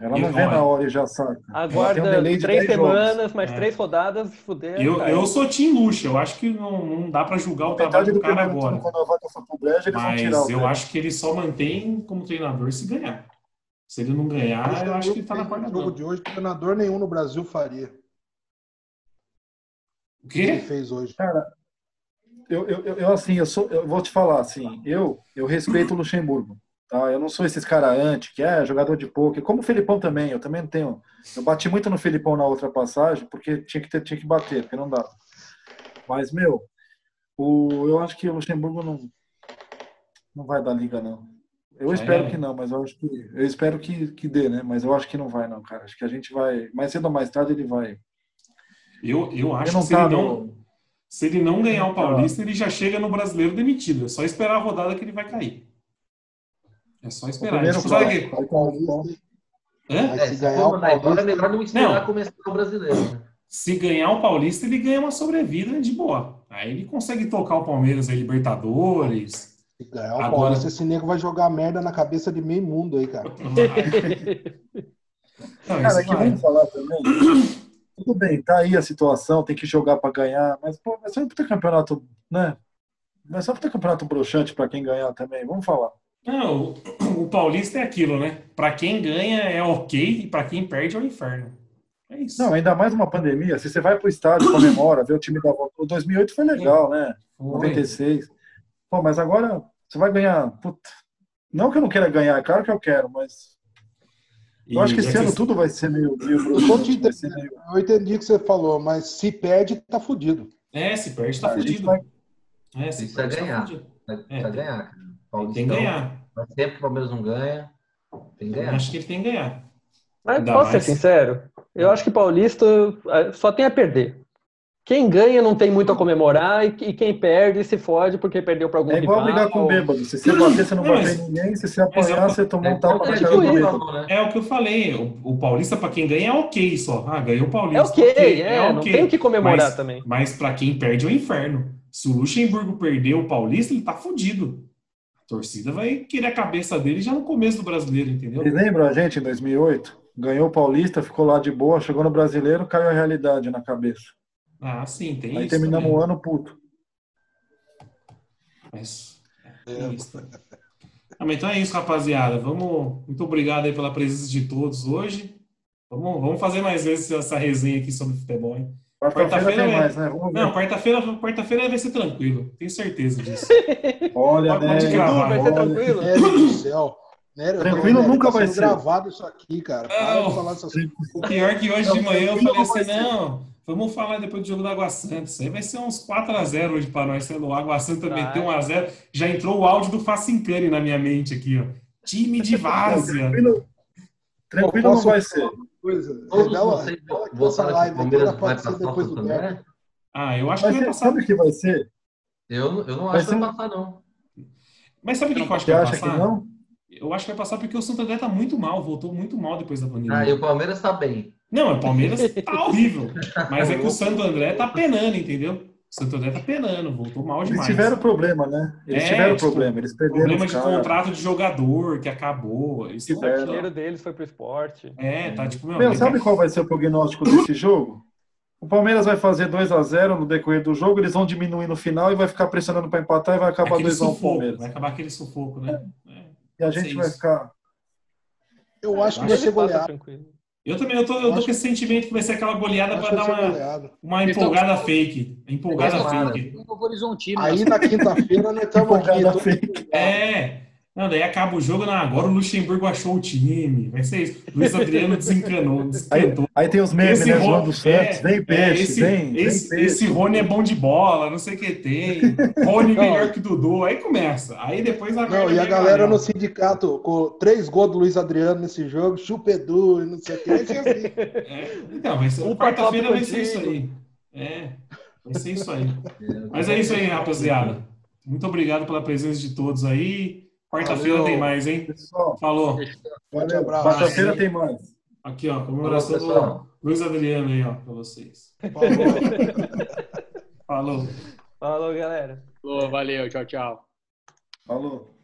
Ela não Eu- vê na hora e já sabe. Tem um Aguarda delay de três 10 jogos. semanas, mais É. três rodadas, se fuder. Eu, cara. eu sou Tim Luxa, eu acho que não, não dá para julgar o Metade trabalho do do cara agora. turno, quando a vaca for pro brejo, eles vão Mas tirar o eu cara. acho que ele só mantém como treinador se ganhar. Se ele não ganhar, eu acho que ele tá na quarta No jogo de hoje, treinador nenhum no Brasil faria. O O que ele quê? fez hoje. Eu, eu, eu, eu, assim, eu, sou, eu vou te falar, assim, eu, eu respeito o Luxemburgo, tá? Eu não sou esses cara anti, que é jogador de poker, como o Felipão também, eu também não tenho. Eu bati muito no Felipão na outra passagem, porque tinha que, ter, tinha que bater, porque não dava. Mas, meu, o, eu acho que o Luxemburgo não, não vai dar liga, não. Eu Já espero que não, mas eu acho que. Eu espero que, que dê, né? Mas eu acho que não vai, não, cara. Acho que a gente vai. Mais cedo ou mais tarde ele vai. Eu, eu acho não que se tá ele não. Se ele não ganhar o Tá. Paulista, ele já chega no brasileiro demitido. É só esperar a rodada que ele vai cair. É só esperar. primeiro Tipo, sabe clássico, que- aí com o Paulista. Hã? Mas É, se ganhar o embora, é Paulista, melhor não esperar Não. começar o brasileiro. né? Se ganhar o Paulista, ele ganha uma sobrevida de boa. Aí ele consegue tocar o Palmeiras em Libertadores. se ganhar o Agora- Paulista, esse nego vai jogar merda na cabeça de meio mundo aí, cara. Não, Cara, é que vamos falar também. Tudo bem, tá aí a situação, tem que jogar para ganhar, mas pô, ser um puta campeonato, né? Ser um puta campeonato broxante para quem ganhar também, vamos falar. Não, o, o Paulista é aquilo, né? Pra quem ganha é ok e pra quem perde é o inferno. É isso. Não, ainda mais uma pandemia, se você vai pro estádio, comemora, vê o time da volta. O 2008 foi legal, né? Foi. 96. Pô, mas agora você vai ganhar. Puta. Não que eu não queira ganhar, é claro que eu quero, mas eu acho que esse ano tudo vai ser meio, meio Eu Eu entendi o que você falou, mas se perde, tá fudido. É, se perde, tá fudido. vai- É, se Precisa perde, tá ganhar. fudido. Vai, É, precisa tem- ganhar. cara. Tem que Paulistão, ganhar. Faz tempo que o Palmeiras não ganha. Tem que Eu ganhar. acho que ele tem que ganhar. Mas Ainda posso mais- ser sincero? Eu acho que Paulista eh, só tem a perder. Quem ganha não tem muito a comemorar e, quem perde se fode porque perdeu para algum É igual rival. brigar com o bêbado. Se você bater, você não Não, mas- em ninguém. Se você apanhar, é- você tomou um É, tapa é tipo isso. né? É o que eu falei. O, o Paulista, pra quem ganha, é ok só. Ah, ganhou o Paulista. É ok, ok, é, não ok. tem o que comemorar Mas- também. Mas pra quem perde é o inferno. Se o Luxemburgo perder o Paulista, ele tá fudido. A torcida vai querer a cabeça dele já no começo do brasileiro, entendeu? Vocês lembram a gente em 2008? Ganhou o Paulista, ficou lá de boa, chegou no Brasileiro, caiu a realidade na cabeça. Ah, sim, tem Aí isso. terminamos também. o ano puto. Mas, é isso. Ah, então é isso, rapaziada. Vamos. Muito obrigado aí pela presença de todos hoje. Vamos, vamos fazer mais vezes essa resenha aqui sobre futebol, hein? Quarta-feira Quarta-feira tem é- mais, né? Vamos. Não, quarta-feira quarta-feira vai ser tranquilo. Tenho certeza disso. Olha, Pode né? gravar. Vai ser Olha. tranquilo? Meu Deus do céu. Né? Tranquilo Nery, nunca tá vai ser. gravado isso aqui, cara. Para Não. de falar essas coisas. Pior é que hoje de Não, manhã eu falei assim, ser. não, vamos falar depois do jogo da Água Santa. Isso aí vai ser uns 4x0 hoje para nós, sendo o Água Santa Vai. meteu 1x0. Já entrou o áudio do Facincani na minha mente aqui, ó. Time de várzea. Tranquilo, tranquilo Eu não vai falar ser. Coisa. Todos Revela- vocês revela que que o Palmeiras vai passar o depois do. André? Ah, eu acho que Mas vai você- passar. sabe o que vai ser? Eu, eu não Vai acho que ser vai um- passar, não. Mas sabe o que que eu acho que vai acha que passar? não? Eu acho que vai passar porque o Santo André tá muito mal, voltou muito mal depois da pandemia. Ah, e o Palmeiras tá bem. Não, o Palmeiras tá horrível. Mas é que o Santo André tá penando, entendeu? O Santo André tá penando, voltou mal Eles demais. tiveram problema, né? Eles É, tiveram tipo, problema. Eles perderam Problema de caras. contrato de jogador que acabou. Eles O artilheiro deles foi pro esporte. É, tá tipo, meu, Meu, sabe é- qual vai ser o prognóstico desse jogo? O Palmeiras vai fazer 2 a 0 no decorrer do jogo, eles vão diminuir no final e vai ficar pressionando para empatar e vai acabar aquele 2 a 1 sufoco, Palmeiras. vai acabar aquele sufoco, né? É. E a Pode gente vai isso. ficar Eu acho que Acho vai ser goleado. tranquilo. Eu também, eu tô, eu tô com esse sentimento que vai ser aquela goleada para dar uma, uma empolgada fake. Empolgada fake. Aí na quinta-feira nós estamos aqui. É. Não, daí acaba o jogo, não, agora o Luxemburgo achou o time. Vai ser isso. Luiz Adriano desencanou, Aí, descantou. aí tem os memes, Esse né? João dos Santos, é, vem é, peixe, esse, vem, vem esse, peixe. esse Rony é bom de bola, não sei o que tem. Rony melhor que Dudu. Aí começa. Aí depois a Não, e a vem galera no sindicato, com três gols do Luiz Adriano nesse jogo, chupa Edu e não sei o que. Assim. É, então, vai ser. Um Quarta-feira vai ser isso aí. É, vai ser isso aí. Mas é isso aí, rapaziada. Muito obrigado pela presença de todos aí. Quarta-feira tem mais, hein? Pessoal, Falou. valeu. abraço. Quarta-feira tem mais. Aqui, ó, comemoração do. Luiz Adriano aí, ó, pra vocês. Falou. Falou. Falou, galera. Falou, valeu, tchau, tchau. Falou.